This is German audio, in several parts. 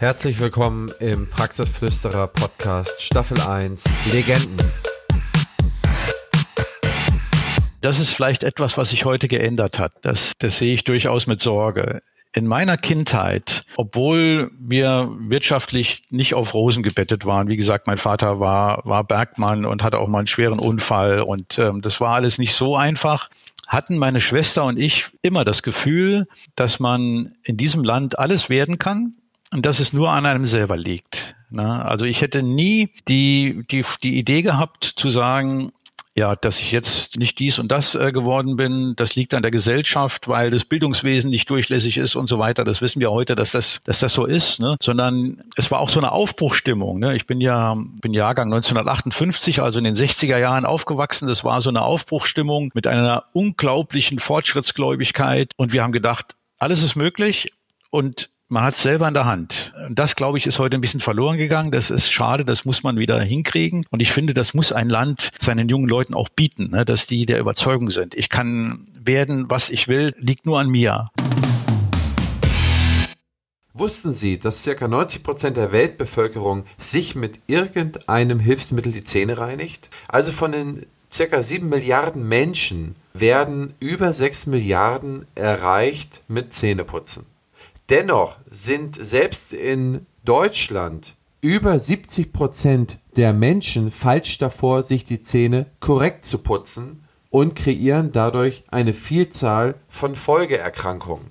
Herzlich willkommen im Praxisflüsterer Podcast Staffel 1 Legenden. Das ist vielleicht etwas, was sich heute geändert hat. Das, das sehe ich durchaus mit Sorge. In meiner Kindheit, obwohl wir wirtschaftlich nicht auf Rosen gebettet waren, wie gesagt, mein Vater war, war Bergmann und hatte auch mal einen schweren Unfall und ähm, das war alles nicht so einfach, hatten meine Schwester und ich immer das Gefühl, dass man in diesem Land alles werden kann, und dass es nur an einem selber liegt. Ne? Also ich hätte nie die, die, die Idee gehabt zu sagen, ja, dass ich jetzt nicht dies und das äh, geworden bin, das liegt an der Gesellschaft, weil das Bildungswesen nicht durchlässig ist und so weiter. Das wissen wir heute, dass das, dass das so ist, ne? sondern es war auch so eine Aufbruchstimmung. Ne? Ich bin ja, bin Jahrgang 1958, also in den 60er Jahren aufgewachsen. Das war so eine Aufbruchstimmung mit einer unglaublichen Fortschrittsgläubigkeit und wir haben gedacht, alles ist möglich und man hat es selber in der Hand. Das, glaube ich, ist heute ein bisschen verloren gegangen. Das ist schade, das muss man wieder hinkriegen. Und ich finde, das muss ein Land seinen jungen Leuten auch bieten, ne, dass die der Überzeugung sind. Ich kann werden, was ich will, liegt nur an mir. Wussten Sie, dass ca. 90 Prozent der Weltbevölkerung sich mit irgendeinem Hilfsmittel die Zähne reinigt? Also von den ca. 7 Milliarden Menschen werden über 6 Milliarden erreicht mit Zähneputzen. Dennoch sind selbst in Deutschland über 70 Prozent der Menschen falsch davor, sich die Zähne korrekt zu putzen und kreieren dadurch eine Vielzahl von Folgeerkrankungen.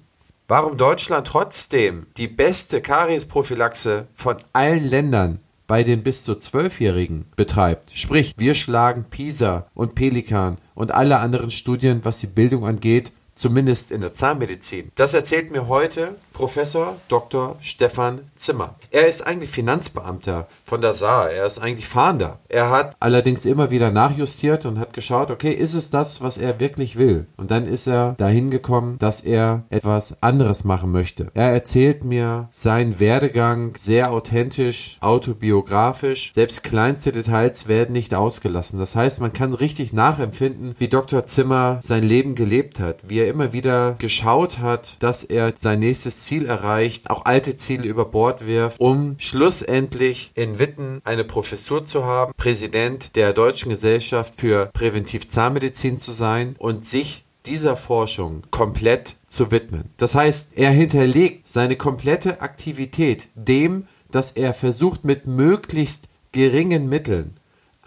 Warum Deutschland trotzdem die beste Kariesprophylaxe von allen Ländern bei den bis zu Zwölfjährigen betreibt. Sprich, wir schlagen PISA und Pelikan und alle anderen Studien, was die Bildung angeht, zumindest in der Zahnmedizin. Das erzählt mir heute Professor Dr. Stefan Zimmer. Er ist eigentlich Finanzbeamter von der Saar. Er ist eigentlich Fahnder. Er hat allerdings immer wieder nachjustiert und hat geschaut, okay, ist es das, was er wirklich will? Und dann ist er dahin gekommen, dass er etwas anderes machen möchte. Er erzählt mir seinen Werdegang sehr authentisch, autobiografisch. Selbst kleinste Details werden nicht ausgelassen. Das heißt, man kann richtig nachempfinden, wie Dr. Zimmer sein Leben gelebt hat, wie er immer wieder geschaut hat, dass er sein nächstes Ziel erreicht, auch alte Ziele über Bord wirft, um schlussendlich in Witten eine Professur zu haben, Präsident der Deutschen Gesellschaft für Präventivzahnmedizin zu sein und sich dieser Forschung komplett zu widmen. Das heißt, er hinterlegt seine komplette Aktivität dem, dass er versucht mit möglichst geringen Mitteln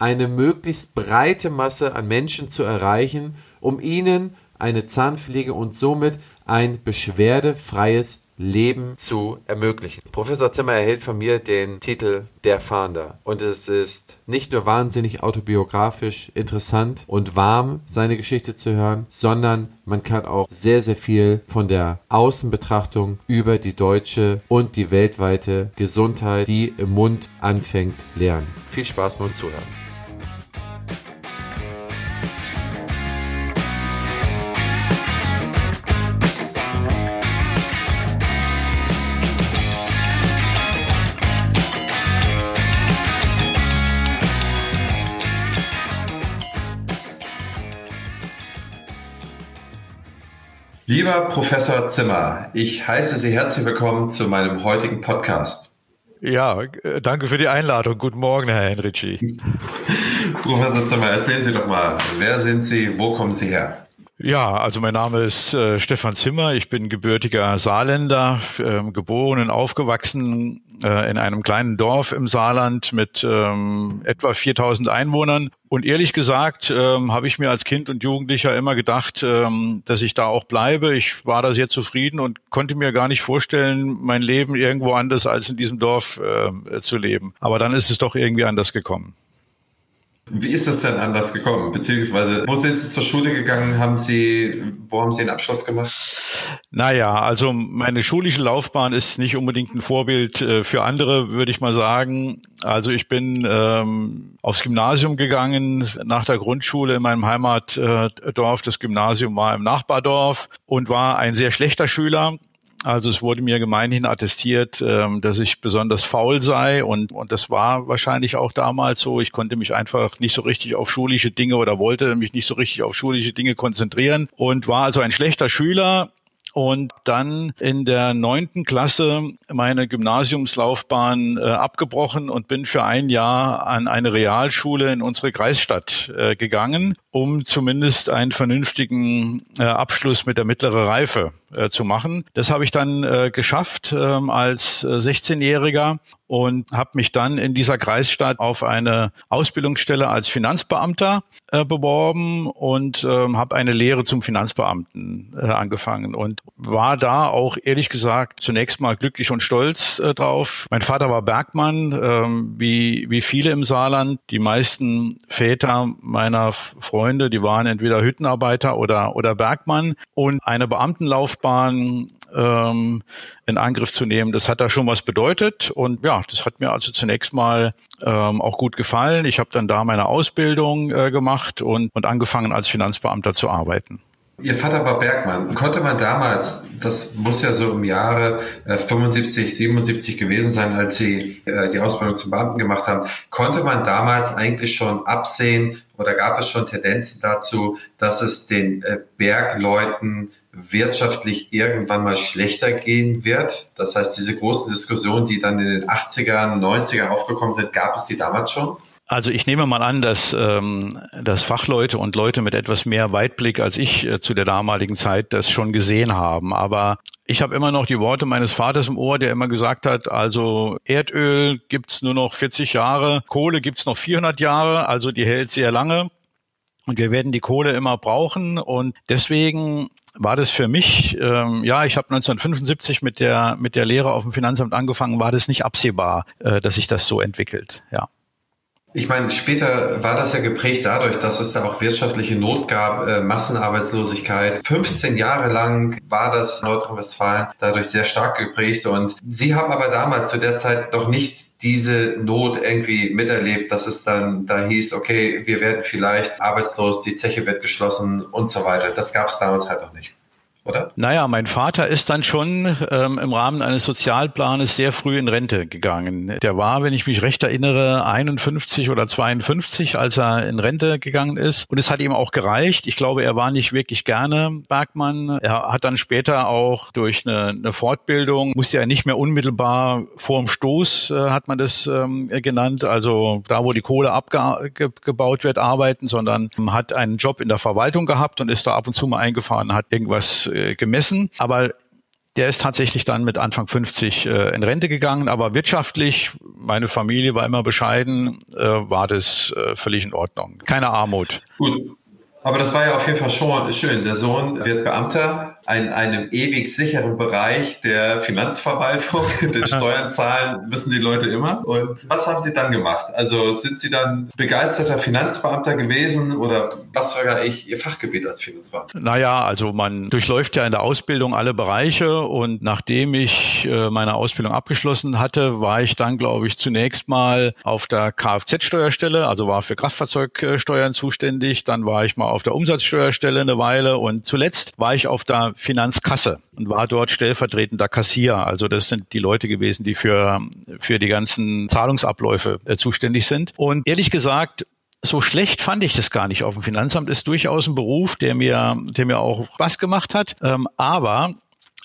eine möglichst breite Masse an Menschen zu erreichen, um ihnen eine Zahnpflege und somit ein beschwerdefreies Leben zu ermöglichen. Professor Zimmer erhält von mir den Titel Der Fahnder und es ist nicht nur wahnsinnig autobiografisch interessant und warm, seine Geschichte zu hören, sondern man kann auch sehr, sehr viel von der Außenbetrachtung über die deutsche und die weltweite Gesundheit, die im Mund anfängt, lernen. Viel Spaß beim Zuhören. Lieber Professor Zimmer, ich heiße Sie herzlich willkommen zu meinem heutigen Podcast. Ja, äh, danke für die Einladung. Guten Morgen, Herr Henrici. Professor Zimmer, erzählen Sie doch mal, wer sind Sie, wo kommen Sie her? Ja, also mein Name ist äh, Stefan Zimmer. Ich bin gebürtiger Saarländer, äh, geboren und aufgewachsen äh, in einem kleinen Dorf im Saarland mit ähm, etwa 4000 Einwohnern. Und ehrlich gesagt ähm, habe ich mir als Kind und Jugendlicher immer gedacht, ähm, dass ich da auch bleibe. Ich war da sehr zufrieden und konnte mir gar nicht vorstellen, mein Leben irgendwo anders als in diesem Dorf äh, zu leben. Aber dann ist es doch irgendwie anders gekommen. Wie ist das denn anders gekommen? Beziehungsweise, wo sind Sie zur Schule gegangen? Haben Sie, wo haben Sie den Abschluss gemacht? Naja, also meine schulische Laufbahn ist nicht unbedingt ein Vorbild äh, für andere, würde ich mal sagen. Also ich bin ähm, aufs Gymnasium gegangen nach der Grundschule in meinem Heimatdorf. Das Gymnasium war im Nachbardorf und war ein sehr schlechter Schüler also es wurde mir gemeinhin attestiert, ähm, dass ich besonders faul sei und, und das war wahrscheinlich auch damals so. Ich konnte mich einfach nicht so richtig auf schulische Dinge oder wollte mich nicht so richtig auf schulische Dinge konzentrieren und war also ein schlechter Schüler und dann in der neunten Klasse meine Gymnasiumslaufbahn äh, abgebrochen und bin für ein Jahr an eine Realschule in unsere Kreisstadt äh, gegangen, um zumindest einen vernünftigen äh, Abschluss mit der mittleren Reife äh, zu machen. Das habe ich dann äh, geschafft ähm, als 16-Jähriger äh, und habe mich dann in dieser Kreisstadt auf eine Ausbildungsstelle als Finanzbeamter äh, beworben und ähm, habe eine Lehre zum Finanzbeamten äh, angefangen und war da auch ehrlich gesagt zunächst mal glücklich und stolz drauf. Mein Vater war Bergmann, ähm, wie, wie viele im Saarland. Die meisten Väter meiner Freunde, die waren entweder Hüttenarbeiter oder, oder Bergmann und eine Beamtenlaufbahn ähm, in Angriff zu nehmen. Das hat da schon was bedeutet und ja, das hat mir also zunächst mal ähm, auch gut gefallen. Ich habe dann da meine Ausbildung äh, gemacht und, und angefangen als Finanzbeamter zu arbeiten. Ihr Vater war Bergmann. Konnte man damals, das muss ja so im Jahre äh, 75, 77 gewesen sein, als Sie äh, die Ausbildung zum Beamten gemacht haben, konnte man damals eigentlich schon absehen oder gab es schon Tendenzen dazu, dass es den äh, Bergleuten wirtschaftlich irgendwann mal schlechter gehen wird. Das heißt, diese großen Diskussionen, die dann in den 80ern, 90ern aufgekommen sind, gab es die damals schon? Also ich nehme mal an, dass, ähm, dass Fachleute und Leute mit etwas mehr Weitblick als ich äh, zu der damaligen Zeit das schon gesehen haben. Aber ich habe immer noch die Worte meines Vaters im Ohr, der immer gesagt hat, also Erdöl gibt's nur noch 40 Jahre, Kohle gibt's noch 400 Jahre, also die hält sehr lange. Und wir werden die Kohle immer brauchen. Und deswegen war das für mich, ähm, ja, ich habe 1975 mit der mit der Lehre auf dem Finanzamt angefangen, war das nicht absehbar, äh, dass sich das so entwickelt, ja. Ich meine, später war das ja geprägt dadurch, dass es da auch wirtschaftliche Not gab, äh, Massenarbeitslosigkeit. 15 Jahre lang war das Nordrhein-Westfalen dadurch sehr stark geprägt. Und Sie haben aber damals zu der Zeit noch nicht diese Not irgendwie miterlebt, dass es dann da hieß, okay, wir werden vielleicht arbeitslos, die Zeche wird geschlossen und so weiter. Das gab es damals halt noch nicht oder? Naja, mein Vater ist dann schon ähm, im Rahmen eines Sozialplanes sehr früh in Rente gegangen. Der war, wenn ich mich recht erinnere, 51 oder 52, als er in Rente gegangen ist. Und es hat ihm auch gereicht. Ich glaube, er war nicht wirklich gerne Bergmann. Er hat dann später auch durch eine, eine Fortbildung, musste er nicht mehr unmittelbar vor dem Stoß, äh, hat man das ähm, genannt, also da, wo die Kohle abgebaut wird, arbeiten, sondern hat einen Job in der Verwaltung gehabt und ist da ab und zu mal eingefahren, hat irgendwas äh, gemessen. Aber der ist tatsächlich dann mit Anfang 50 äh, in Rente gegangen, aber wirtschaftlich, meine Familie war immer bescheiden, äh, war das äh, völlig in Ordnung. Keine Armut. Gut. Aber das war ja auf jeden Fall schon schön. Der Sohn wird Beamter, in einem ewig sicheren Bereich der Finanzverwaltung. Den Steuern zahlen müssen die Leute immer. Und was haben Sie dann gemacht? Also sind Sie dann begeisterter Finanzbeamter gewesen oder was war eigentlich Ihr Fachgebiet als Finanzbeamter? Naja, also man durchläuft ja in der Ausbildung alle Bereiche und nachdem ich äh, meine Ausbildung abgeschlossen hatte, war ich dann, glaube ich, zunächst mal auf der Kfz-Steuerstelle, also war für Kraftfahrzeugsteuern zuständig. Dann war ich mal auf der Umsatzsteuerstelle eine Weile und zuletzt war ich auf der Finanzkasse und war dort stellvertretender Kassier. Also das sind die Leute gewesen, die für, für die ganzen Zahlungsabläufe äh, zuständig sind. Und ehrlich gesagt, so schlecht fand ich das gar nicht auf dem Finanzamt. Ist durchaus ein Beruf, der mir, der mir auch Spaß gemacht hat. Ähm, aber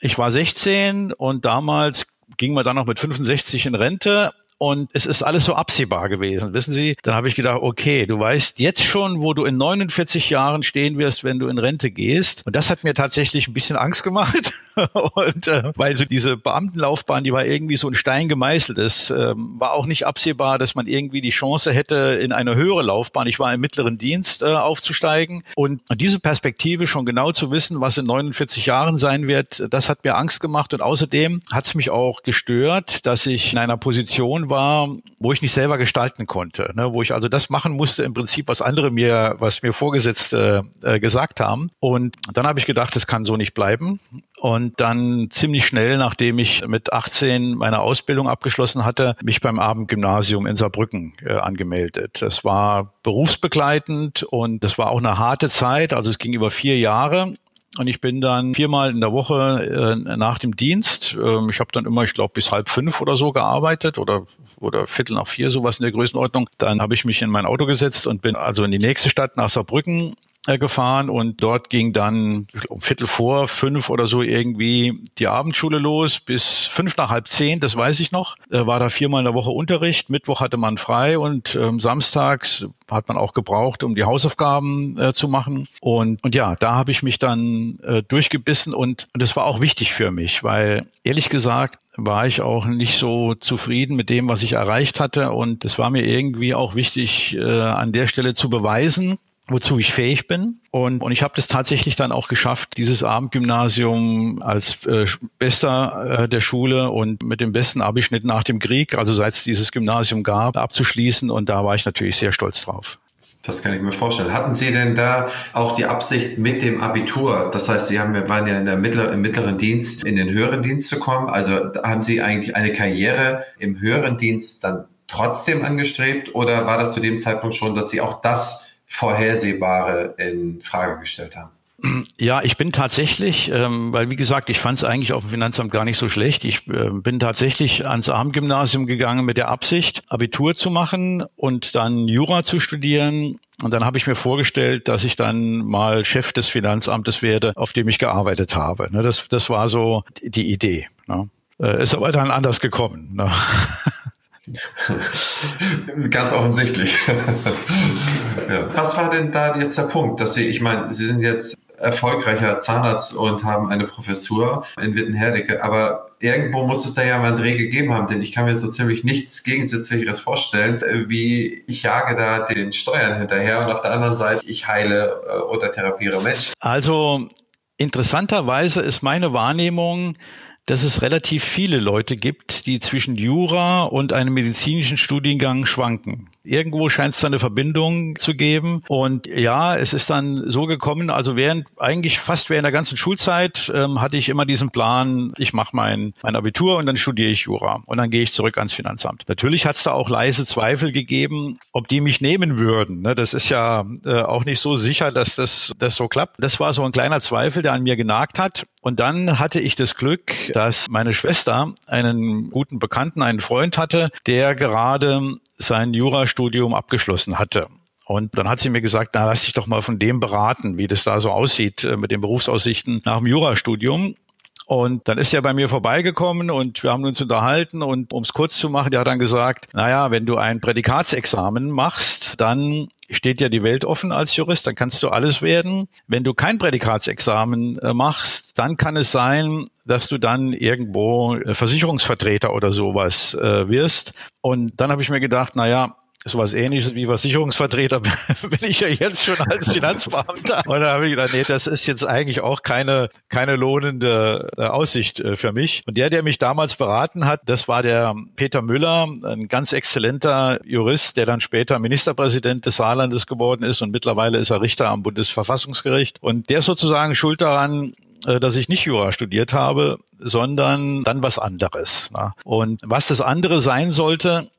ich war 16 und damals ging man dann noch mit 65 in Rente und es ist alles so absehbar gewesen. Wissen Sie, dann habe ich gedacht, okay, du weißt jetzt schon, wo du in 49 Jahren stehen wirst, wenn du in Rente gehst. Und das hat mir tatsächlich ein bisschen Angst gemacht. und äh, weil so diese Beamtenlaufbahn, die war irgendwie so ein Stein gemeißelt. Es äh, war auch nicht absehbar, dass man irgendwie die Chance hätte, in eine höhere Laufbahn, ich war im mittleren Dienst, äh, aufzusteigen. Und diese Perspektive schon genau zu wissen, was in 49 Jahren sein wird, das hat mir Angst gemacht. Und außerdem hat es mich auch gestört, dass ich in einer Position war, wo ich nicht selber gestalten konnte, ne? wo ich also das machen musste im Prinzip, was andere mir, was mir Vorgesetzte äh, gesagt haben. Und dann habe ich gedacht, das kann so nicht bleiben. Und dann ziemlich schnell, nachdem ich mit 18 meine Ausbildung abgeschlossen hatte, mich beim Abendgymnasium in Saarbrücken äh, angemeldet. Das war berufsbegleitend und das war auch eine harte Zeit. Also es ging über vier Jahre. Und ich bin dann viermal in der Woche äh, nach dem Dienst. Ähm, ich habe dann immer, ich glaube, bis halb fünf oder so gearbeitet oder oder Viertel nach vier, sowas in der Größenordnung. Dann habe ich mich in mein Auto gesetzt und bin also in die nächste Stadt nach Saarbrücken gefahren und dort ging dann um Viertel vor fünf oder so irgendwie die Abendschule los bis fünf nach halb zehn, das weiß ich noch. Äh, war da viermal in der Woche Unterricht, Mittwoch hatte man frei und ähm, samstags hat man auch gebraucht, um die Hausaufgaben äh, zu machen. Und, und ja, da habe ich mich dann äh, durchgebissen und, und das war auch wichtig für mich, weil ehrlich gesagt war ich auch nicht so zufrieden mit dem, was ich erreicht hatte. Und es war mir irgendwie auch wichtig, äh, an der Stelle zu beweisen, wozu ich fähig bin. Und, und ich habe das tatsächlich dann auch geschafft, dieses Abendgymnasium als äh, bester äh, der Schule und mit dem besten Abischnitt nach dem Krieg, also seit es dieses Gymnasium gab, abzuschließen. Und da war ich natürlich sehr stolz drauf. Das kann ich mir vorstellen. Hatten Sie denn da auch die Absicht mit dem Abitur? Das heißt, Sie haben, waren ja in der mittler, im mittleren Dienst in den höheren Dienst zu kommen. Also haben Sie eigentlich eine Karriere im höheren Dienst dann trotzdem angestrebt oder war das zu dem Zeitpunkt schon, dass Sie auch das Vorhersehbare in Frage gestellt haben? Ja, ich bin tatsächlich, ähm, weil wie gesagt, ich fand es eigentlich auf dem Finanzamt gar nicht so schlecht. Ich äh, bin tatsächlich ans Abendgymnasium gegangen mit der Absicht, Abitur zu machen und dann Jura zu studieren. Und dann habe ich mir vorgestellt, dass ich dann mal Chef des Finanzamtes werde, auf dem ich gearbeitet habe. Ne, das, das war so die Idee. Ne. Äh, ist aber dann anders gekommen. Ne. Ganz offensichtlich. ja. Was war denn da jetzt der Punkt, dass Sie, ich meine, Sie sind jetzt erfolgreicher Zahnarzt und haben eine Professur in Wittenherdecke, aber irgendwo muss es da ja mal einen Dreh gegeben haben, denn ich kann mir so ziemlich nichts Gegensätzlicheres vorstellen, wie ich jage da den Steuern hinterher und auf der anderen Seite ich heile äh, oder therapiere Menschen. Also interessanterweise ist meine Wahrnehmung, dass es relativ viele Leute gibt, die zwischen Jura und einem medizinischen Studiengang schwanken. Irgendwo scheint es da eine Verbindung zu geben. Und ja, es ist dann so gekommen, also während, eigentlich fast während der ganzen Schulzeit ähm, hatte ich immer diesen Plan, ich mache mein, mein Abitur und dann studiere ich Jura und dann gehe ich zurück ans Finanzamt. Natürlich hat es da auch leise Zweifel gegeben, ob die mich nehmen würden. Ne? Das ist ja äh, auch nicht so sicher, dass das, das so klappt. Das war so ein kleiner Zweifel, der an mir genagt hat. Und dann hatte ich das Glück, dass meine Schwester einen guten Bekannten, einen Freund hatte, der gerade sein Jurastudium abgeschlossen hatte. Und dann hat sie mir gesagt, na, lass dich doch mal von dem beraten, wie das da so aussieht äh, mit den Berufsaussichten nach dem Jurastudium. Und dann ist er bei mir vorbeigekommen und wir haben uns unterhalten und um es kurz zu machen, der hat dann gesagt, naja, wenn du ein Prädikatsexamen machst, dann steht ja die Welt offen als Jurist, dann kannst du alles werden. Wenn du kein Prädikatsexamen äh, machst, dann kann es sein, dass du dann irgendwo äh, Versicherungsvertreter oder sowas äh, wirst. Und dann habe ich mir gedacht, na ja, sowas ähnliches wie Versicherungsvertreter bin ich ja jetzt schon als Finanzbeamter. Und da habe ich gedacht, nee, das ist jetzt eigentlich auch keine, keine lohnende äh, Aussicht äh, für mich. Und der, der mich damals beraten hat, das war der Peter Müller, ein ganz exzellenter Jurist, der dann später Ministerpräsident des Saarlandes geworden ist und mittlerweile ist er Richter am Bundesverfassungsgericht. Und der ist sozusagen schuld daran, äh, dass ich nicht Jura studiert habe, sondern dann was anderes. Und was das andere sein sollte,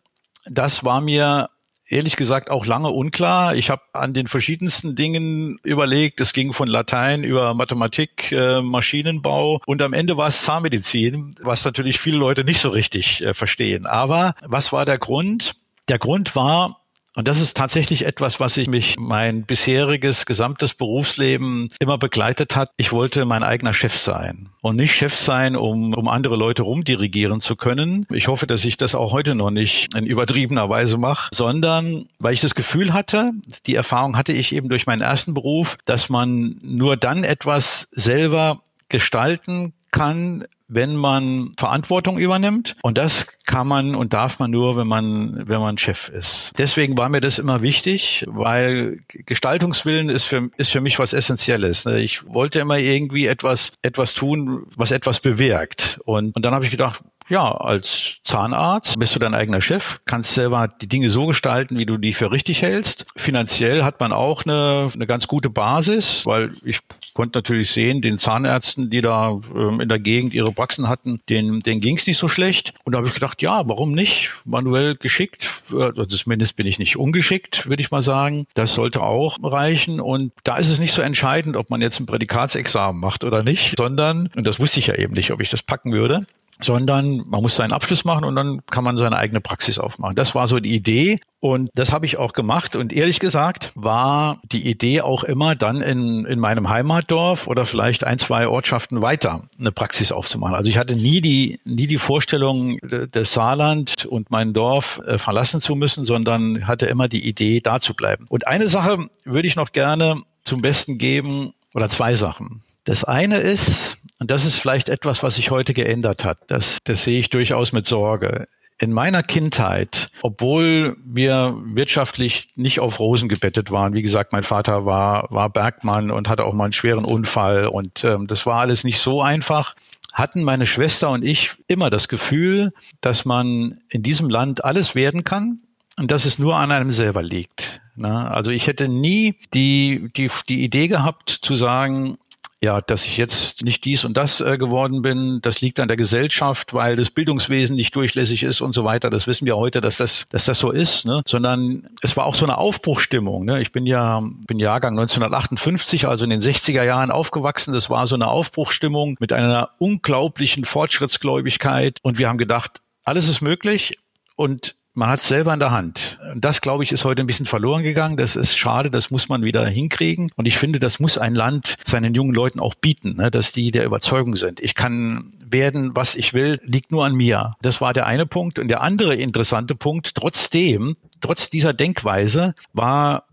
das war mir ehrlich gesagt auch lange unklar. Ich habe an den verschiedensten Dingen überlegt. Es ging von Latein über Mathematik, äh, Maschinenbau und am Ende war es Zahnmedizin, was natürlich viele Leute nicht so richtig äh, verstehen. Aber was war der Grund? Der Grund war, und das ist tatsächlich etwas, was ich mich mein bisheriges gesamtes Berufsleben immer begleitet hat. Ich wollte mein eigener Chef sein und nicht Chef sein, um, um andere Leute rumdirigieren zu können. Ich hoffe, dass ich das auch heute noch nicht in übertriebener Weise mache, sondern weil ich das Gefühl hatte, die Erfahrung hatte ich eben durch meinen ersten Beruf, dass man nur dann etwas selber gestalten kann, wenn man Verantwortung übernimmt. Und das kann man und darf man nur, wenn man, wenn man Chef ist. Deswegen war mir das immer wichtig, weil Gestaltungswillen ist für, ist für mich was Essentielles. Ich wollte immer irgendwie etwas, etwas tun, was etwas bewirkt. Und, und dann habe ich gedacht, ja, als Zahnarzt bist du dein eigener Chef, kannst selber die Dinge so gestalten, wie du die für richtig hältst. Finanziell hat man auch eine, eine ganz gute Basis, weil ich konnte natürlich sehen, den Zahnärzten, die da ähm, in der Gegend ihre Praxen hatten, denen, denen ging es nicht so schlecht. Und da habe ich gedacht, ja, warum nicht? Manuell geschickt, äh, also zumindest bin ich nicht ungeschickt, würde ich mal sagen. Das sollte auch reichen. Und da ist es nicht so entscheidend, ob man jetzt ein Prädikatsexamen macht oder nicht, sondern, und das wusste ich ja eben nicht, ob ich das packen würde, sondern man muss seinen Abschluss machen und dann kann man seine eigene Praxis aufmachen. Das war so die Idee und das habe ich auch gemacht und ehrlich gesagt war die Idee auch immer dann in, in meinem Heimatdorf oder vielleicht ein, zwei Ortschaften weiter eine Praxis aufzumachen. Also ich hatte nie die, nie die Vorstellung, das Saarland und mein Dorf äh, verlassen zu müssen, sondern hatte immer die Idee, da zu bleiben. Und eine Sache würde ich noch gerne zum Besten geben oder zwei Sachen. Das eine ist, und das ist vielleicht etwas, was sich heute geändert hat. Das, das sehe ich durchaus mit Sorge. In meiner Kindheit, obwohl wir wirtschaftlich nicht auf Rosen gebettet waren, wie gesagt, mein Vater war, war Bergmann und hatte auch mal einen schweren Unfall und ähm, das war alles nicht so einfach, hatten meine Schwester und ich immer das Gefühl, dass man in diesem Land alles werden kann und dass es nur an einem selber liegt. Ne? Also ich hätte nie die, die, die Idee gehabt zu sagen, ja, dass ich jetzt nicht dies und das äh, geworden bin, das liegt an der Gesellschaft, weil das Bildungswesen nicht durchlässig ist und so weiter. Das wissen wir heute, dass das, dass das so ist, ne? sondern es war auch so eine Aufbruchstimmung. Ne? Ich bin ja, bin Jahrgang 1958, also in den 60er Jahren aufgewachsen. Das war so eine Aufbruchstimmung mit einer unglaublichen Fortschrittsgläubigkeit und wir haben gedacht, alles ist möglich und man hat es selber in der Hand. Das, glaube ich, ist heute ein bisschen verloren gegangen. Das ist schade, das muss man wieder hinkriegen. Und ich finde, das muss ein Land seinen jungen Leuten auch bieten, ne, dass die der Überzeugung sind. Ich kann werden, was ich will, liegt nur an mir. Das war der eine Punkt. Und der andere interessante Punkt, trotzdem, trotz dieser Denkweise, war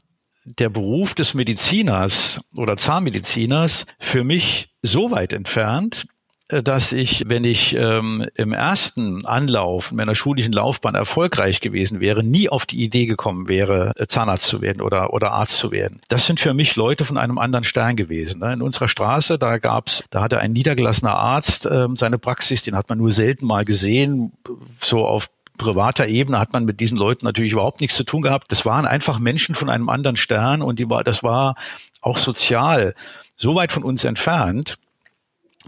der Beruf des Mediziners oder Zahnmediziners für mich so weit entfernt, dass ich, wenn ich ähm, im ersten Anlauf meiner schulischen Laufbahn erfolgreich gewesen wäre, nie auf die Idee gekommen wäre, äh, Zahnarzt zu werden oder, oder Arzt zu werden. Das sind für mich Leute von einem anderen Stern gewesen. Ne? In unserer Straße, da gab's, da hatte ein niedergelassener Arzt ähm, seine Praxis, den hat man nur selten mal gesehen, so auf privater Ebene hat man mit diesen Leuten natürlich überhaupt nichts zu tun gehabt. Das waren einfach Menschen von einem anderen Stern und die war, das war auch sozial so weit von uns entfernt,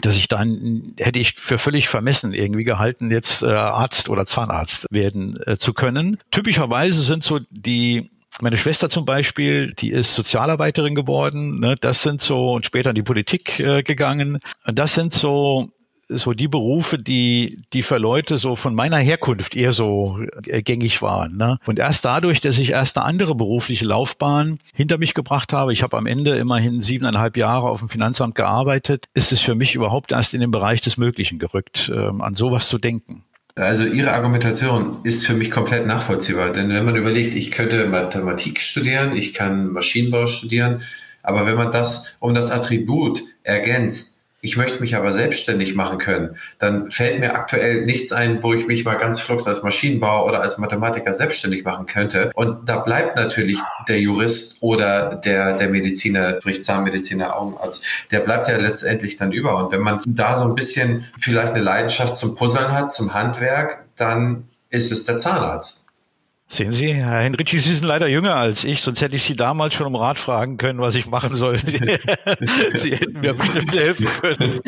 dass ich dann hätte ich für völlig vermessen irgendwie gehalten, jetzt äh, Arzt oder Zahnarzt werden äh, zu können. Typischerweise sind so die meine Schwester zum Beispiel, die ist Sozialarbeiterin geworden. Ne? Das sind so und später in die Politik äh, gegangen. Das sind so so die Berufe, die, die für Leute so von meiner Herkunft eher so äh, gängig waren. Ne? Und erst dadurch, dass ich erst eine andere berufliche Laufbahn hinter mich gebracht habe, ich habe am Ende immerhin siebeneinhalb Jahre auf dem Finanzamt gearbeitet, ist es für mich überhaupt erst in den Bereich des Möglichen gerückt, ähm, an sowas zu denken. Also Ihre Argumentation ist für mich komplett nachvollziehbar, denn wenn man überlegt, ich könnte Mathematik studieren, ich kann Maschinenbau studieren, aber wenn man das um das Attribut ergänzt, ich möchte mich aber selbstständig machen können, dann fällt mir aktuell nichts ein, wo ich mich mal ganz flugs als Maschinenbauer oder als Mathematiker selbstständig machen könnte. Und da bleibt natürlich der Jurist oder der, der Mediziner, sprich Zahnmediziner, Augenarzt, der bleibt ja letztendlich dann über. Und wenn man da so ein bisschen vielleicht eine Leidenschaft zum Puzzeln hat, zum Handwerk, dann ist es der Zahnarzt. Sehen Sie, Herr Henrici, Sie sind leider jünger als ich, sonst hätte ich Sie damals schon um Rat fragen können, was ich machen soll. Sie, Sie hätten mir bestimmt helfen können.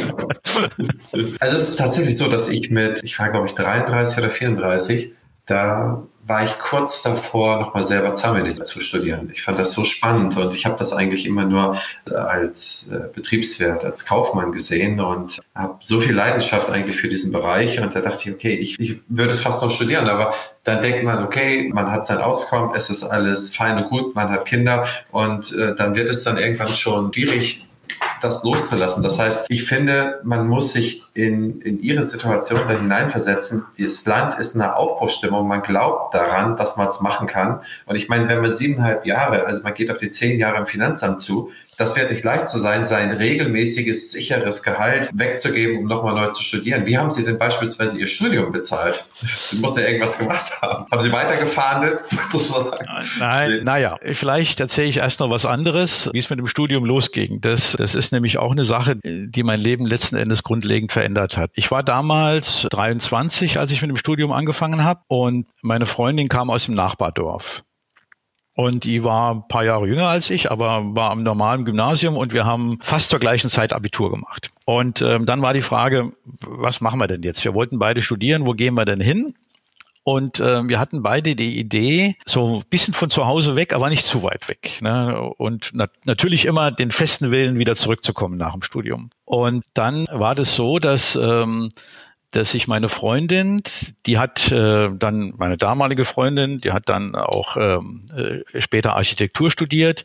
Also es ist tatsächlich so, dass ich mit, ich war glaube ich 33 oder 34, da war ich kurz davor, nochmal selber Zahnmedizin zu studieren. Ich fand das so spannend und ich habe das eigentlich immer nur äh, als äh, Betriebswirt, als Kaufmann gesehen und habe so viel Leidenschaft eigentlich für diesen Bereich und da dachte ich, okay, ich, ich würde es fast noch studieren, aber dann denkt man, okay, man hat sein Auskommen, es ist alles fein und gut, man hat Kinder und äh, dann wird es dann irgendwann schon schwierig, das loszulassen. Das heißt, ich finde, man muss sich in, in ihre Situation da hineinversetzen. Das Land ist in einer Aufbruchstimmung. Man glaubt daran, dass man es machen kann. Und ich meine, wenn man siebeneinhalb Jahre, also man geht auf die zehn Jahre im Finanzamt zu, das wird nicht leicht zu sein, sein regelmäßiges, sicheres Gehalt wegzugeben, um nochmal neu zu studieren. Wie haben Sie denn beispielsweise Ihr Studium bezahlt? Sie muss ja irgendwas gemacht haben. Haben Sie weitergefahren sozusagen? Nein, naja, vielleicht erzähle ich erst noch was anderes, wie es mit dem Studium losging. Das, das ist nämlich auch eine Sache, die mein Leben letzten Endes grundlegend verändert hat. Ich war damals 23, als ich mit dem Studium angefangen habe und meine Freundin kam aus dem Nachbardorf. Und die war ein paar Jahre jünger als ich, aber war am normalen Gymnasium und wir haben fast zur gleichen Zeit Abitur gemacht. Und ähm, dann war die Frage, was machen wir denn jetzt? Wir wollten beide studieren, wo gehen wir denn hin? Und äh, wir hatten beide die Idee, so ein bisschen von zu Hause weg, aber nicht zu weit weg. Ne? Und na natürlich immer den festen Willen, wieder zurückzukommen nach dem Studium. Und dann war das so, dass ähm, dass ich meine Freundin, die hat äh, dann, meine damalige Freundin, die hat dann auch ähm, äh, später Architektur studiert,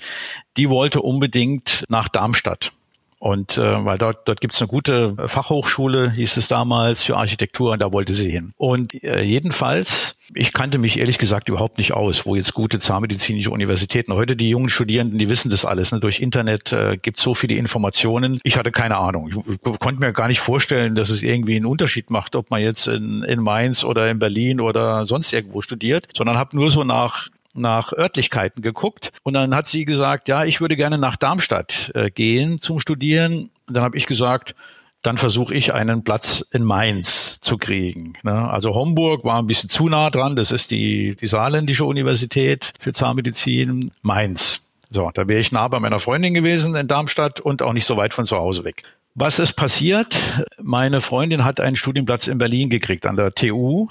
die wollte unbedingt nach Darmstadt. Und äh, weil dort, dort gibt es eine gute Fachhochschule, hieß es damals, für Architektur und da wollte sie hin. Und äh, jedenfalls, ich kannte mich ehrlich gesagt überhaupt nicht aus, wo jetzt gute zahnmedizinische Universitäten. Heute die jungen Studierenden, die wissen das alles. Ne? Durch Internet äh, gibt so viele Informationen. Ich hatte keine Ahnung. Ich, ich konnte mir gar nicht vorstellen, dass es irgendwie einen Unterschied macht, ob man jetzt in, in Mainz oder in Berlin oder sonst irgendwo studiert, sondern habe nur so nach nach Örtlichkeiten geguckt und dann hat sie gesagt, ja, ich würde gerne nach Darmstadt äh, gehen zum Studieren. Dann habe ich gesagt, dann versuche ich einen Platz in Mainz zu kriegen. Ne? Also Homburg war ein bisschen zu nah dran, das ist die, die saarländische Universität für Zahnmedizin, Mainz. So, da wäre ich nah bei meiner Freundin gewesen in Darmstadt und auch nicht so weit von zu Hause weg. Was ist passiert? Meine Freundin hat einen Studienplatz in Berlin gekriegt an der TU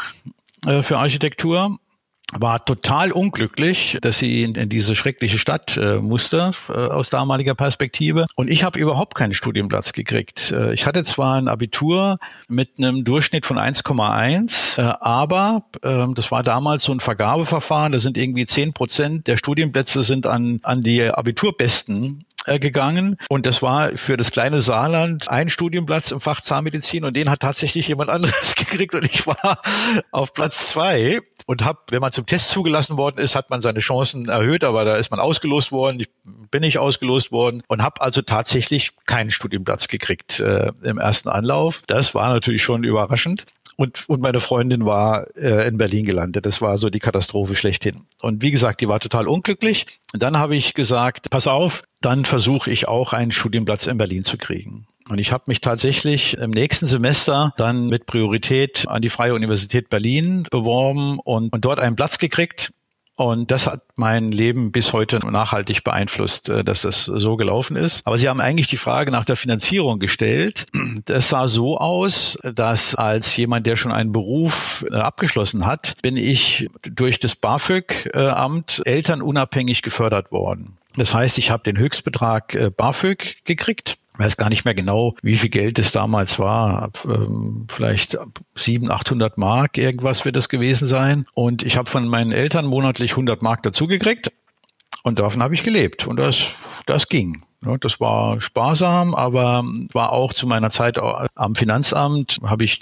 äh, für Architektur war total unglücklich, dass sie in, in diese schreckliche Stadt äh, musste äh, aus damaliger Perspektive. Und ich habe überhaupt keinen Studienplatz gekriegt. Äh, ich hatte zwar ein Abitur mit einem Durchschnitt von 1,1, äh, aber äh, das war damals so ein Vergabeverfahren. Da sind irgendwie 10 Prozent der Studienplätze sind an, an die Abiturbesten gegangen und das war für das kleine Saarland ein Studienplatz im Fach Zahnmedizin und den hat tatsächlich jemand anderes gekriegt und ich war auf Platz zwei und habe, wenn man zum Test zugelassen worden ist, hat man seine Chancen erhöht, aber da ist man ausgelost worden. Ich bin nicht ausgelost worden und habe also tatsächlich keinen Studienplatz gekriegt äh, im ersten Anlauf. Das war natürlich schon überraschend. Und, und meine Freundin war äh, in Berlin gelandet. Das war so die Katastrophe schlechthin. Und wie gesagt, die war total unglücklich. Und dann habe ich gesagt, pass auf, dann versuche ich auch einen Studienplatz in Berlin zu kriegen. Und ich habe mich tatsächlich im nächsten Semester dann mit Priorität an die Freie Universität Berlin beworben und, und dort einen Platz gekriegt. Und das hat mein Leben bis heute nachhaltig beeinflusst, äh, dass das so gelaufen ist. Aber Sie haben eigentlich die Frage nach der Finanzierung gestellt. Das sah so aus, dass als jemand, der schon einen Beruf äh, abgeschlossen hat, bin ich durch das BAföG-Amt elternunabhängig gefördert worden. Das heißt, ich habe den Höchstbetrag äh, BAföG gekriegt weiß gar nicht mehr genau, wie viel Geld es damals war. Ähm, vielleicht 700, 800 Mark, irgendwas wird es gewesen sein. Und ich habe von meinen Eltern monatlich 100 Mark dazugekriegt. Und davon habe ich gelebt. Und das, das ging. Das war sparsam, aber war auch zu meiner Zeit am Finanzamt, habe ich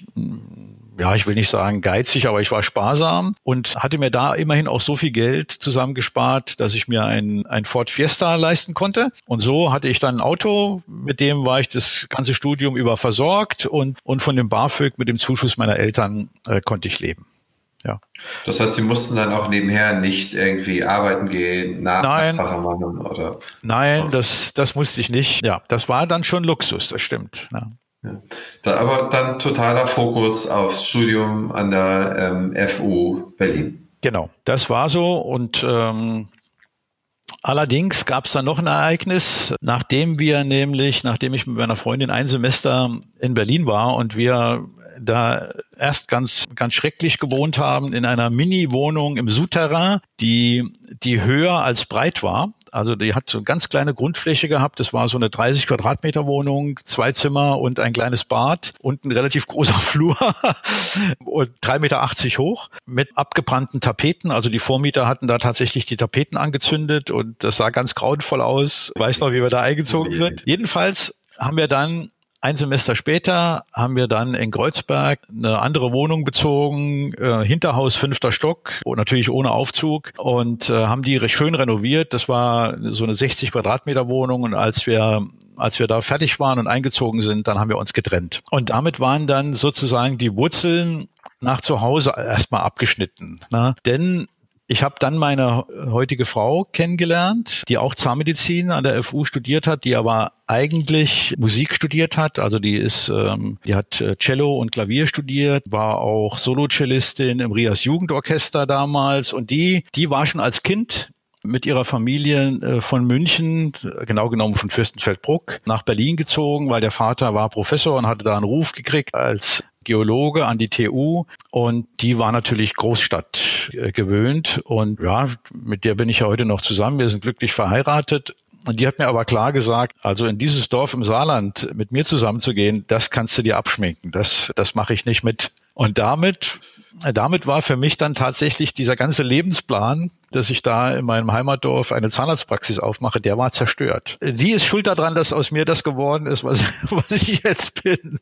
ja, ich will nicht sagen geizig, aber ich war sparsam und hatte mir da immerhin auch so viel Geld zusammengespart, dass ich mir ein, ein Ford Fiesta leisten konnte. Und so hatte ich dann ein Auto, mit dem war ich das ganze Studium über versorgt und, und von dem BAföG mit dem Zuschuss meiner Eltern äh, konnte ich leben. Ja. Das heißt, Sie mussten dann auch nebenher nicht irgendwie arbeiten gehen, nach Nein, oder? Nein, das, das musste ich nicht. Ja, das war dann schon Luxus, das stimmt. Ja. Ja. Aber dann totaler Fokus aufs Studium an der ähm, FU Berlin. Genau, das war so und ähm, Allerdings gab es dann noch ein Ereignis, nachdem wir nämlich, nachdem ich mit meiner Freundin ein Semester in Berlin war und wir da erst ganz, ganz schrecklich gewohnt haben in einer Mini-Wohnung im Souterrain, die, die höher als breit war. Also die hat so eine ganz kleine Grundfläche gehabt. Das war so eine 30 Quadratmeter Wohnung, zwei Zimmer und ein kleines Bad und ein relativ großer Flur und 3,80 Meter hoch mit abgebrannten Tapeten. Also die Vormieter hatten da tatsächlich die Tapeten angezündet und das sah ganz grauenvoll aus. Weiß noch, wie wir da eingezogen sind. Jedenfalls haben wir dann ein Semester später haben wir dann in Kreuzberg eine andere Wohnung bezogen, äh, Hinterhaus fünfter Stock, natürlich ohne Aufzug und äh, haben die schön renoviert. Das war so eine 60 Quadratmeter Wohnung und als wir als wir da fertig waren und eingezogen sind, dann haben wir uns getrennt. Und damit waren dann sozusagen die Wurzeln nach zu Hause erstmal abgeschnitten. Ne? Denn ich habe dann meine heutige Frau kennengelernt, die auch Zahnmedizin an der FU studiert hat, die aber eigentlich Musik studiert hat. Also die ist, ähm, die hat äh, Cello und Klavier studiert, war auch Solo-Cellistin im Rias Jugendorchester damals und die, die war schon als Kind mit ihrer Familie äh, von München, genau genommen von Fürstenfeldbruck, nach Berlin gezogen, weil der Vater war Professor und hatte da einen Ruf gekriegt als Geologe an die TU und die war natürlich Großstadt äh, gewöhnt und ja, mit der bin ich ja heute noch zusammen. Wir sind glücklich verheiratet Und die hat mir aber klar gesagt, also in dieses Dorf im Saarland mit mir zusammenzugehen, das kannst du dir abschminken. Das, das mache ich nicht mit. Und damit damit war für mich dann tatsächlich dieser ganze Lebensplan, dass ich da in meinem Heimatdorf eine Zahnarztpraxis aufmache, der war zerstört. Die ist schuld daran, dass aus mir das geworden ist, was, was ich jetzt bin.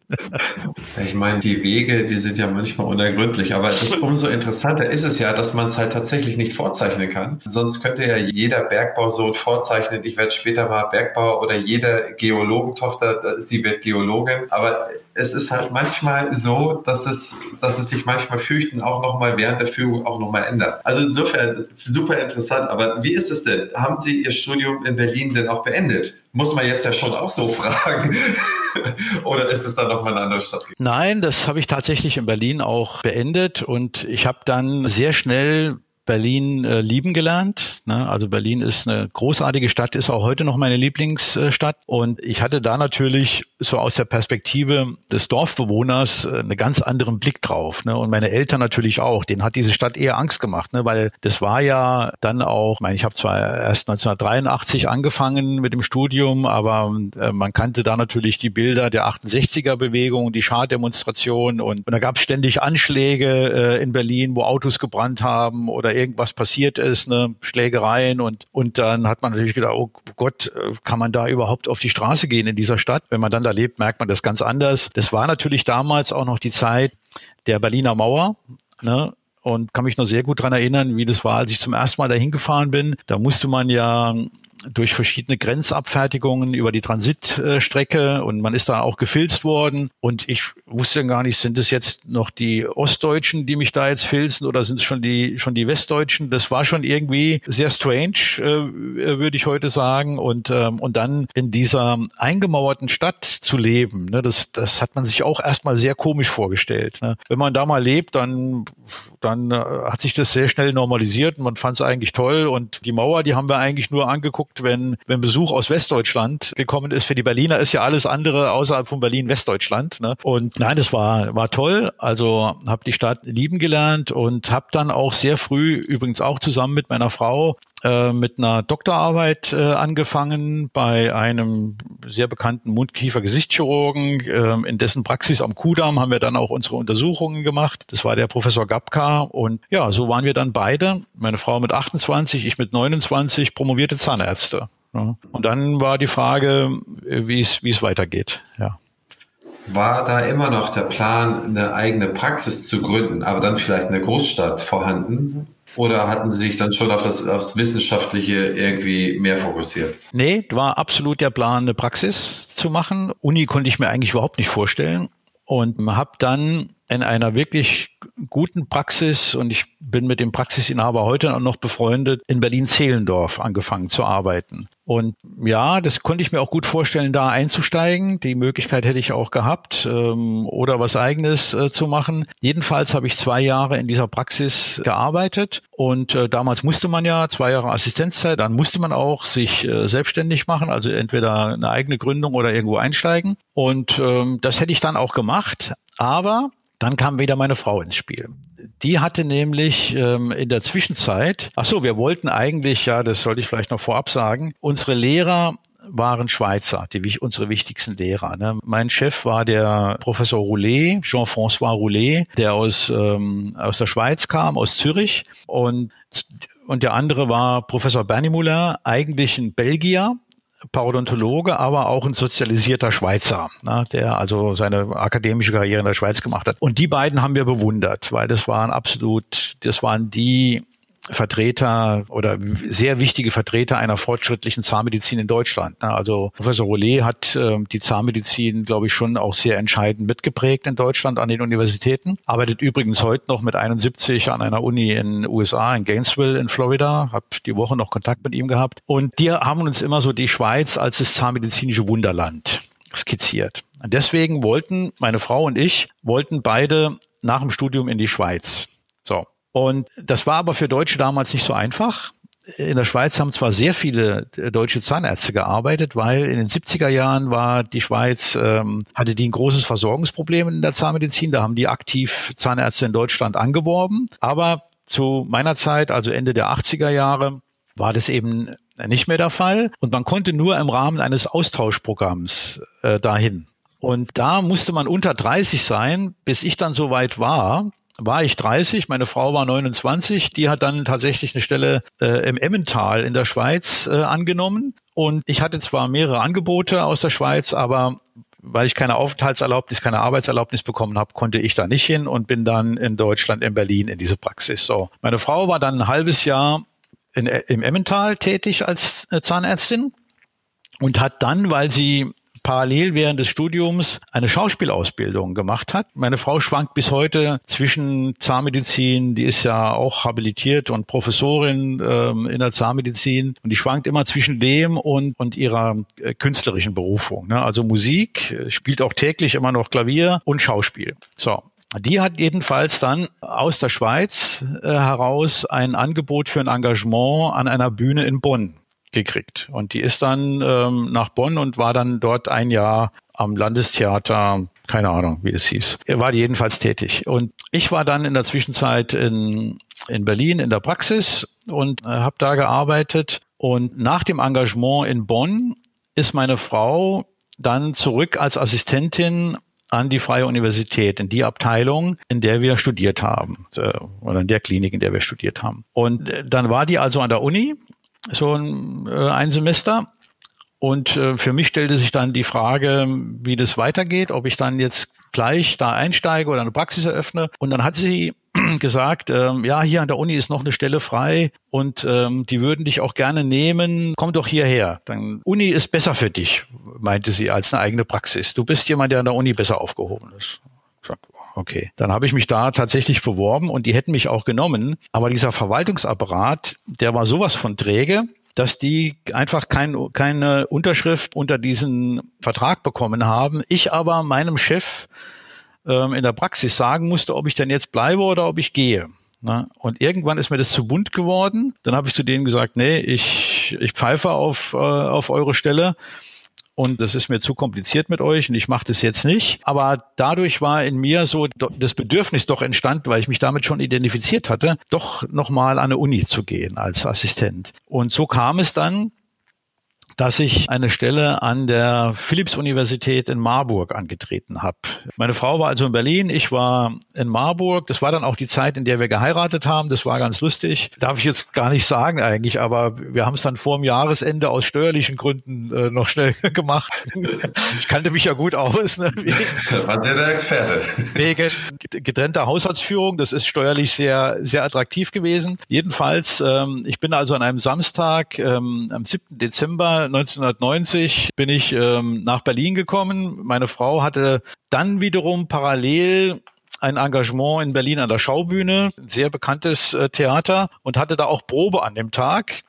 Ich meine, die Wege, die sind ja manchmal unergründlich, aber das, umso interessanter ist es ja, dass man es halt tatsächlich nicht vorzeichnen kann. Sonst könnte ja jeder Bergbausohn vorzeichnen, ich werde später mal Bergbauer oder jede Geologentochter, sie wird Geologin. Aber es ist halt manchmal so, dass es, dass es sich manchmal fürchten auch nochmal während der Führung auch nochmal ändert. Also insofern super interessant. Aber wie ist es denn? Haben Sie Ihr Studium in Berlin denn auch beendet? Muss man jetzt ja schon auch so fragen. Oder ist es dann nochmal eine andere Stadt? Nein, das habe ich tatsächlich in Berlin auch beendet und ich habe dann sehr schnell Berlin äh, lieben gelernt. Ne? Also Berlin ist eine großartige Stadt, ist auch heute noch meine Lieblingsstadt. Und ich hatte da natürlich so aus der Perspektive des Dorfbewohners äh, einen ganz anderen Blick drauf. Ne? Und meine Eltern natürlich auch. Denen hat diese Stadt eher Angst gemacht, ne? weil das war ja dann auch, ich meine, ich habe zwar erst 1983 angefangen mit dem Studium, aber äh, man kannte da natürlich die Bilder der 68er-Bewegung, die Schaddemonstration und, und da gab es ständig Anschläge äh, in Berlin, wo Autos gebrannt haben oder irgendwas passiert ist, ne, Schlägereien und, und dann hat man natürlich gedacht, oh Gott, äh, kann man da überhaupt auf die Straße gehen in dieser Stadt? Wenn man dann da lebt, merkt man das ganz anders. Das war natürlich damals auch noch die Zeit der Berliner Mauer, ne, und kann mich noch sehr gut dran erinnern, wie das war, als ich zum ersten Mal dahin gefahren bin. Da musste man ja durch verschiedene Grenzabfertigungen über die Transitstrecke und man ist da auch gefilzt worden und ich wusste gar nicht, sind es jetzt noch die Ostdeutschen, die mich da jetzt filzen oder sind es schon die schon die Westdeutschen? Das war schon irgendwie sehr strange, äh, würde ich heute sagen und ähm, und dann in dieser eingemauerten Stadt zu leben, ne, das das hat man sich auch erstmal sehr komisch vorgestellt. Ne? Wenn man da mal lebt, dann dann äh, hat sich das sehr schnell normalisiert und man fand es eigentlich toll und die Mauer, die haben wir eigentlich nur angeguckt geguckt, wenn, wenn Besuch aus Westdeutschland gekommen ist. Für die Berliner ist ja alles andere außerhalb von Berlin Westdeutschland. Ne? Und nein, das war, war toll. Also habe die Stadt lieben gelernt und habe dann auch sehr früh, übrigens auch zusammen mit meiner Frau, äh, mit einer Doktorarbeit äh, angefangen bei einem sehr bekannten Mund-Kiefer-Gesichtschirurgen. Äh, in dessen Praxis am Kudamm haben wir dann auch unsere Untersuchungen gemacht. Das war der Professor Gabka. Und ja, so waren wir dann beide, meine Frau mit 28, ich mit 29, promovierte Zahnärzte. Ja. Und dann war die Frage, äh, wie es weitergeht. Ja. War da immer noch der Plan, eine eigene Praxis zu gründen, aber dann vielleicht eine Großstadt vorhanden? Oder hatten Sie sich dann schon auf das, aufs Wissenschaftliche irgendwie mehr fokussiert? Nee, war absolut der Plan, eine Praxis zu machen. Uni konnte ich mir eigentlich überhaupt nicht vorstellen und habe dann in einer wirklich guten Praxis und ich bin mit dem Praxisinhaber heute noch befreundet, in Berlin-Zehlendorf angefangen zu arbeiten. Und ja, das konnte ich mir auch gut vorstellen, da einzusteigen. Die Möglichkeit hätte ich auch gehabt ähm, oder was eigenes äh, zu machen. Jedenfalls habe ich zwei Jahre in dieser Praxis gearbeitet und äh, damals musste man ja zwei Jahre Assistenzzeit, dann musste man auch sich äh, selbstständig machen, also entweder eine eigene Gründung oder irgendwo einsteigen. Und ähm, das hätte ich dann auch gemacht. Aber dann kam wieder meine Frau ins Spiel. Die hatte nämlich ähm, in der Zwischenzeit, ach so, wir wollten eigentlich, ja, das sollte ich vielleicht noch vorab sagen, unsere Lehrer waren Schweizer, die unsere wichtigsten Lehrer. Ne? Mein Chef war der Professor Roulet, Jean-François Roulet, der aus ähm, aus der Schweiz kam, aus Zürich und und der andere war Professor Bernimouler, eigentlich ein Belgier, Parodontologe, aber auch ein sozialisierter Schweizer, ne, der also seine akademische Karriere in der Schweiz gemacht hat. Und die beiden haben wir bewundert, weil das waren absolut, das waren die Vertreter oder sehr wichtige Vertreter einer fortschrittlichen Zahnmedizin in Deutschland. Ne? Also Professor Rollet hat äh, die Zahnmedizin, glaube ich, schon auch sehr entscheidend mitgeprägt in Deutschland an den Universitäten. Arbeitet übrigens heute noch mit 71 an einer Uni in USA, in Gainesville in Florida. Hab die Woche noch Kontakt mit ihm gehabt. Und die haben uns immer so die Schweiz als das zahnmedizinische Wunderland skizziert. Und deswegen wollten meine Frau und ich wollten beide nach dem Studium in die Schweiz. So. Und das war aber für Deutsche damals nicht so einfach. In der Schweiz haben zwar sehr viele äh, deutsche Zahnärzte gearbeitet, weil in den 70er Jahren war die Schweiz, ähm, hatte die ein großes Versorgungsproblem in der Zahnmedizin. Da haben die aktiv Zahnärzte in Deutschland angeworben. Aber zu meiner Zeit, also Ende der 80er Jahre, war das eben nicht mehr der Fall und man konnte nur im Rahmen eines Austauschprogramms äh, dahin. Und da musste man unter 30 sein, bis ich dann soweit war, war ich 30, meine Frau war 29, die hat dann tatsächlich eine Stelle äh, im Emmental in der Schweiz äh, angenommen. Und ich hatte zwar mehrere Angebote aus der Schweiz, aber weil ich keine Aufenthaltserlaubnis, keine Arbeitserlaubnis bekommen habe, konnte ich da nicht hin und bin dann in Deutschland, in Berlin in diese Praxis. So, meine Frau war dann ein halbes Jahr in, im Emmental tätig als äh, Zahnärztin und hat dann, weil sie parallel während des Studiums eine Schauspielausbildung gemacht hat. Meine Frau schwankt bis heute zwischen Zahnmedizin, die ist ja auch habilitiert und Professorin ähm, in der Zahnmedizin und die schwankt immer zwischen dem und, und ihrer äh, künstlerischen Berufung. Ne? Also Musik, äh, spielt auch täglich immer noch Klavier und Schauspiel. So, die hat jedenfalls dann aus der Schweiz äh, heraus ein Angebot für ein Engagement an einer Bühne in Bonn gekriegt. Und die ist dann ähm, nach Bonn und war dann dort ein Jahr am Landestheater, keine Ahnung, wie es hieß. Er war jedenfalls tätig. Und ich war dann in der Zwischenzeit in, in Berlin in der Praxis und äh, habe da gearbeitet. Und nach dem Engagement in Bonn ist meine Frau dann zurück als Assistentin an die Freie Universität, in die Abteilung, in der wir studiert haben, äh, oder in der Klinik, in der wir studiert haben. Und äh, dann war die also an der Uni so ein, äh, ein Semester. Und äh, für mich stellte sich dann die Frage, wie das weitergeht, ob ich dann jetzt gleich da einsteige oder eine Praxis eröffne. Und dann hat sie gesagt, ähm, ja, hier an der Uni ist noch eine Stelle frei und ähm, die würden dich auch gerne nehmen. Komm doch hierher. Dann Uni ist besser für dich, meinte sie, als eine eigene Praxis. Du bist jemand, der an der Uni besser aufgehoben ist. Okay, dann habe ich mich da tatsächlich beworben und die hätten mich auch genommen. Aber dieser Verwaltungsapparat, der war sowas von träge, dass die einfach kein, keine Unterschrift unter diesen Vertrag bekommen haben. Ich aber meinem Chef ähm, in der Praxis sagen musste, ob ich denn jetzt bleibe oder ob ich gehe. Na, und irgendwann ist mir das zu bunt geworden. Dann habe ich zu denen gesagt, nee, ich, ich pfeife auf, äh, auf eure Stelle und das ist mir zu kompliziert mit euch und ich mache das jetzt nicht. Aber dadurch war in mir so das Bedürfnis doch entstanden, weil ich mich damit schon identifiziert hatte, doch nochmal an eine Uni zu gehen als Assistent. Und so kam es dann, dass ich eine Stelle an der Philipps-Universität in Marburg angetreten habe. Meine Frau war also in Berlin, ich war in Marburg. Das war dann auch die Zeit, in der wir geheiratet haben. Das war ganz lustig. Darf ich jetzt gar nicht sagen eigentlich, aber wir haben es dann vor dem Jahresende aus steuerlichen Gründen äh, noch schnell gemacht. ich kannte mich ja gut aus. Ne? War der Experte. Wegen getrennter Haushaltsführung. Das ist steuerlich sehr, sehr attraktiv gewesen. Jedenfalls, ähm, ich bin also an einem Samstag ähm, am 7. Dezember 1990 bin ich ähm, nach Berlin gekommen. Meine Frau hatte dann wiederum parallel ein Engagement in Berlin an der Schaubühne, ein sehr bekanntes äh, Theater und hatte da auch Probe an dem Tag.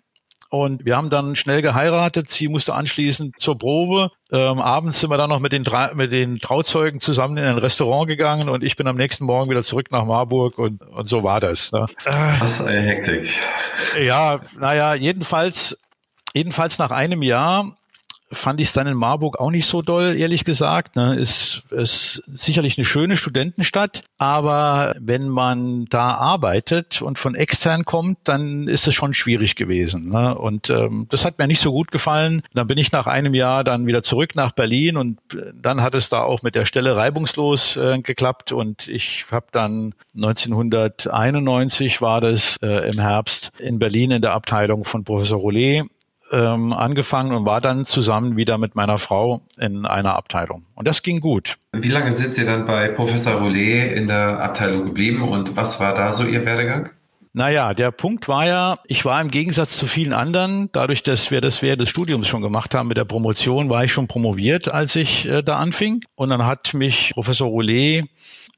Und wir haben dann schnell geheiratet. Sie musste anschließend zur Probe. Ähm, abends sind wir dann noch mit den, mit den Trauzeugen zusammen in ein Restaurant gegangen und ich bin am nächsten Morgen wieder zurück nach Marburg und, und so war das. Ne? Was eine Hektik. Ja, naja, jedenfalls Jedenfalls nach einem Jahr fand ich es dann in Marburg auch nicht so doll, ehrlich gesagt. Ne. Ist, ist sicherlich eine schöne Studentenstadt, aber wenn man da arbeitet und von extern kommt, dann ist es schon schwierig gewesen. Ne. Und ähm, das hat mir nicht so gut gefallen. Dann bin ich nach einem Jahr dann wieder zurück nach Berlin und dann hat es da auch mit der Stelle reibungslos äh, geklappt und ich habe dann 1991 war das äh, im Herbst in Berlin in der Abteilung von Professor Rollet ähm, angefangen und war dann zusammen wieder mit meiner Frau in einer Abteilung. Und das ging gut. Wie lange sind Sie dann bei Professor Roulet in der Abteilung geblieben und was war da so Ihr Werdegang? Naja, der Punkt war ja, ich war im Gegensatz zu vielen anderen, dadurch, dass wir das während des Studiums schon gemacht haben mit der Promotion, war ich schon promoviert, als ich äh, da anfing. Und dann hat mich Professor Roulet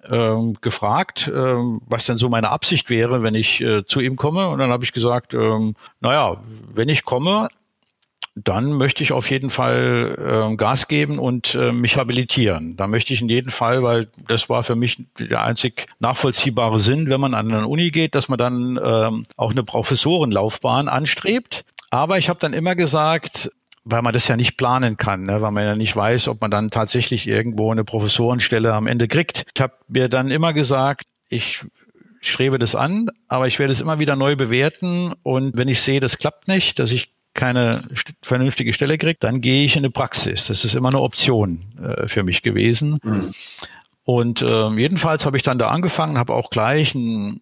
ähm, gefragt, ähm, was denn so meine Absicht wäre, wenn ich äh, zu ihm komme. Und dann habe ich gesagt, ähm, naja, wenn ich komme, dann möchte ich auf jeden Fall äh, Gas geben und äh, mich habilitieren. Da möchte ich in jedem Fall, weil das war für mich der einzig nachvollziehbare Sinn, wenn man an eine Uni geht, dass man dann ähm, auch eine Professorenlaufbahn anstrebt. Aber ich habe dann immer gesagt, weil man das ja nicht planen kann, ne? weil man ja nicht weiß, ob man dann tatsächlich irgendwo eine Professorenstelle am Ende kriegt. Ich habe mir dann immer gesagt, ich strebe das an, aber ich werde es immer wieder neu bewerten und wenn ich sehe, das klappt nicht, dass ich keine vernünftige Stelle kriege, dann gehe ich in eine Praxis. Das ist immer eine Option äh, für mich gewesen. Mhm. Und äh, jedenfalls habe ich dann da angefangen, habe auch gleich ein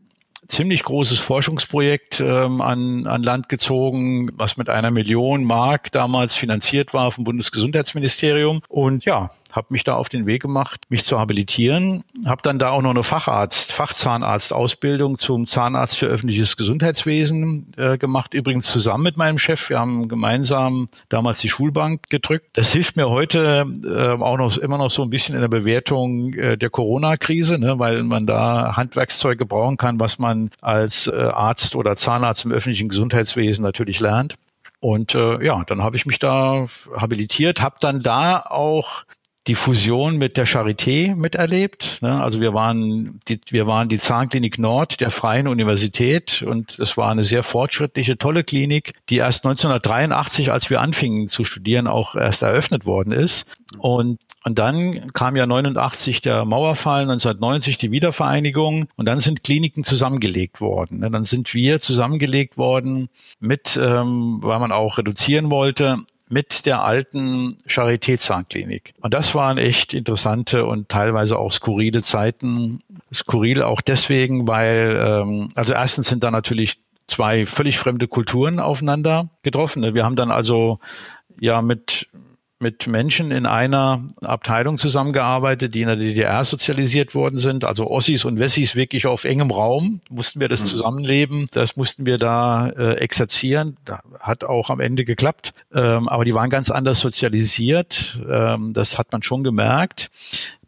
ziemlich großes Forschungsprojekt ähm, an, an Land gezogen, was mit einer Million Mark damals finanziert war vom Bundesgesundheitsministerium. Und ja, habe mich da auf den Weg gemacht, mich zu habilitieren, habe dann da auch noch eine Facharzt, Fachzahnarzt-Ausbildung zum Zahnarzt für öffentliches Gesundheitswesen äh, gemacht, übrigens zusammen mit meinem Chef. Wir haben gemeinsam damals die Schulbank gedrückt. Das hilft mir heute äh, auch noch immer noch so ein bisschen in der Bewertung äh, der Corona-Krise, ne, weil man da Handwerkszeuge brauchen kann, was man als äh, Arzt oder Zahnarzt im öffentlichen Gesundheitswesen natürlich lernt. Und äh, ja, dann habe ich mich da habilitiert, habe dann da auch die Fusion mit der Charité miterlebt. Ne? Also wir waren die, wir waren die Zahnklinik Nord der Freien Universität und es war eine sehr fortschrittliche, tolle Klinik, die erst 1983, als wir anfingen zu studieren, auch erst eröffnet worden ist. Und und dann kam ja 89 der Mauerfall, 1990 die Wiedervereinigung und dann sind Kliniken zusammengelegt worden. Ne? Dann sind wir zusammengelegt worden mit, ähm, weil man auch reduzieren wollte, mit der alten Charité-Zahnklinik. Und das waren echt interessante und teilweise auch skurrile Zeiten. Skurril auch deswegen, weil, ähm, also erstens sind da natürlich zwei völlig fremde Kulturen aufeinander getroffen. Wir haben dann also ja mit mit Menschen in einer Abteilung zusammengearbeitet, die in der DDR sozialisiert worden sind, also Ossis und Wessis wirklich auf engem Raum, mussten wir das mhm. zusammenleben, das mussten wir da äh, exerzieren, da hat auch am Ende geklappt, ähm, aber die waren ganz anders sozialisiert, ähm, das hat man schon gemerkt,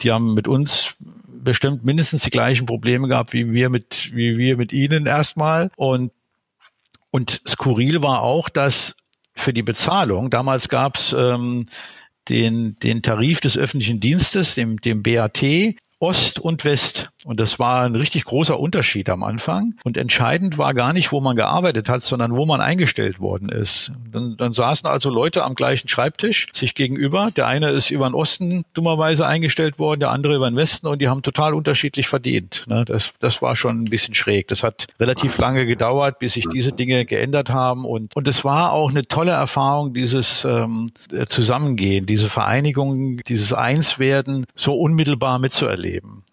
die haben mit uns bestimmt mindestens die gleichen Probleme gehabt, wie wir mit, wie wir mit ihnen erstmal. Und und skurril war auch, dass für die Bezahlung. Damals gab es ähm, den, den Tarif des öffentlichen Dienstes, dem, dem BAT, Ost und West. Und das war ein richtig großer Unterschied am Anfang. Und entscheidend war gar nicht, wo man gearbeitet hat, sondern wo man eingestellt worden ist. Dann, dann saßen also Leute am gleichen Schreibtisch, sich gegenüber. Der eine ist über den Osten dummerweise eingestellt worden, der andere über den Westen und die haben total unterschiedlich verdient. Ne? Das, das war schon ein bisschen schräg. Das hat relativ lange gedauert, bis sich diese Dinge geändert haben. Und, und es war auch eine tolle Erfahrung, dieses ähm, Zusammengehen, diese Vereinigung, dieses Einswerden so unmittelbar mitzuerleben.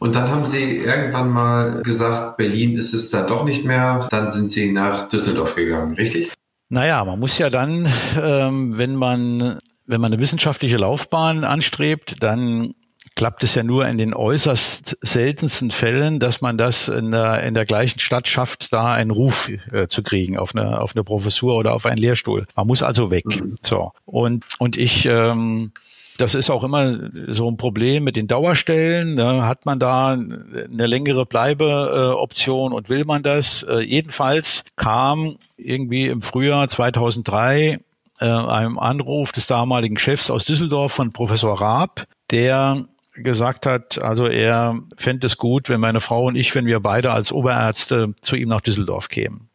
Und dann haben Sie irgendwann mal gesagt, Berlin ist es da doch nicht mehr. Dann sind Sie nach Düsseldorf gegangen, richtig? Naja, man muss ja dann, ähm, wenn man wenn man eine wissenschaftliche Laufbahn anstrebt, dann klappt es ja nur in den äußerst seltensten Fällen, dass man das in der, in der gleichen Stadt schafft, da einen Ruf äh, zu kriegen auf eine, auf eine Professur oder auf einen Lehrstuhl. Man muss also weg. Mhm. So. Und, und ich, ähm, das ist auch immer so ein Problem mit den Dauerstellen. Ne? Hat man da eine längere Bleibeoption und will man das? Äh, jedenfalls kam irgendwie im Frühjahr 2003 äh, einem Anruf des damaligen Chefs aus Düsseldorf von Professor Raab, der gesagt hat, also er fände es gut, wenn meine Frau und ich, wenn wir beide als Oberärzte zu ihm nach Düsseldorf kämen.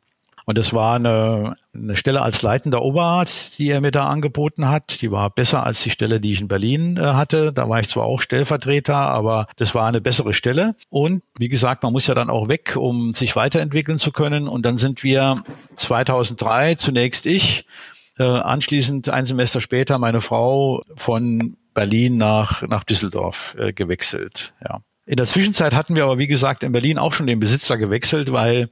Und es war eine, eine Stelle als leitender Oberarzt, die er mir da angeboten hat. Die war besser als die Stelle, die ich in Berlin äh, hatte. Da war ich zwar auch Stellvertreter, aber das war eine bessere Stelle. Und wie gesagt, man muss ja dann auch weg, um sich weiterentwickeln zu können. Und dann sind wir 2003 zunächst ich, äh, anschließend ein Semester später meine Frau von Berlin nach, nach Düsseldorf äh, gewechselt. Ja. In der Zwischenzeit hatten wir aber, wie gesagt, in Berlin auch schon den Besitzer gewechselt, weil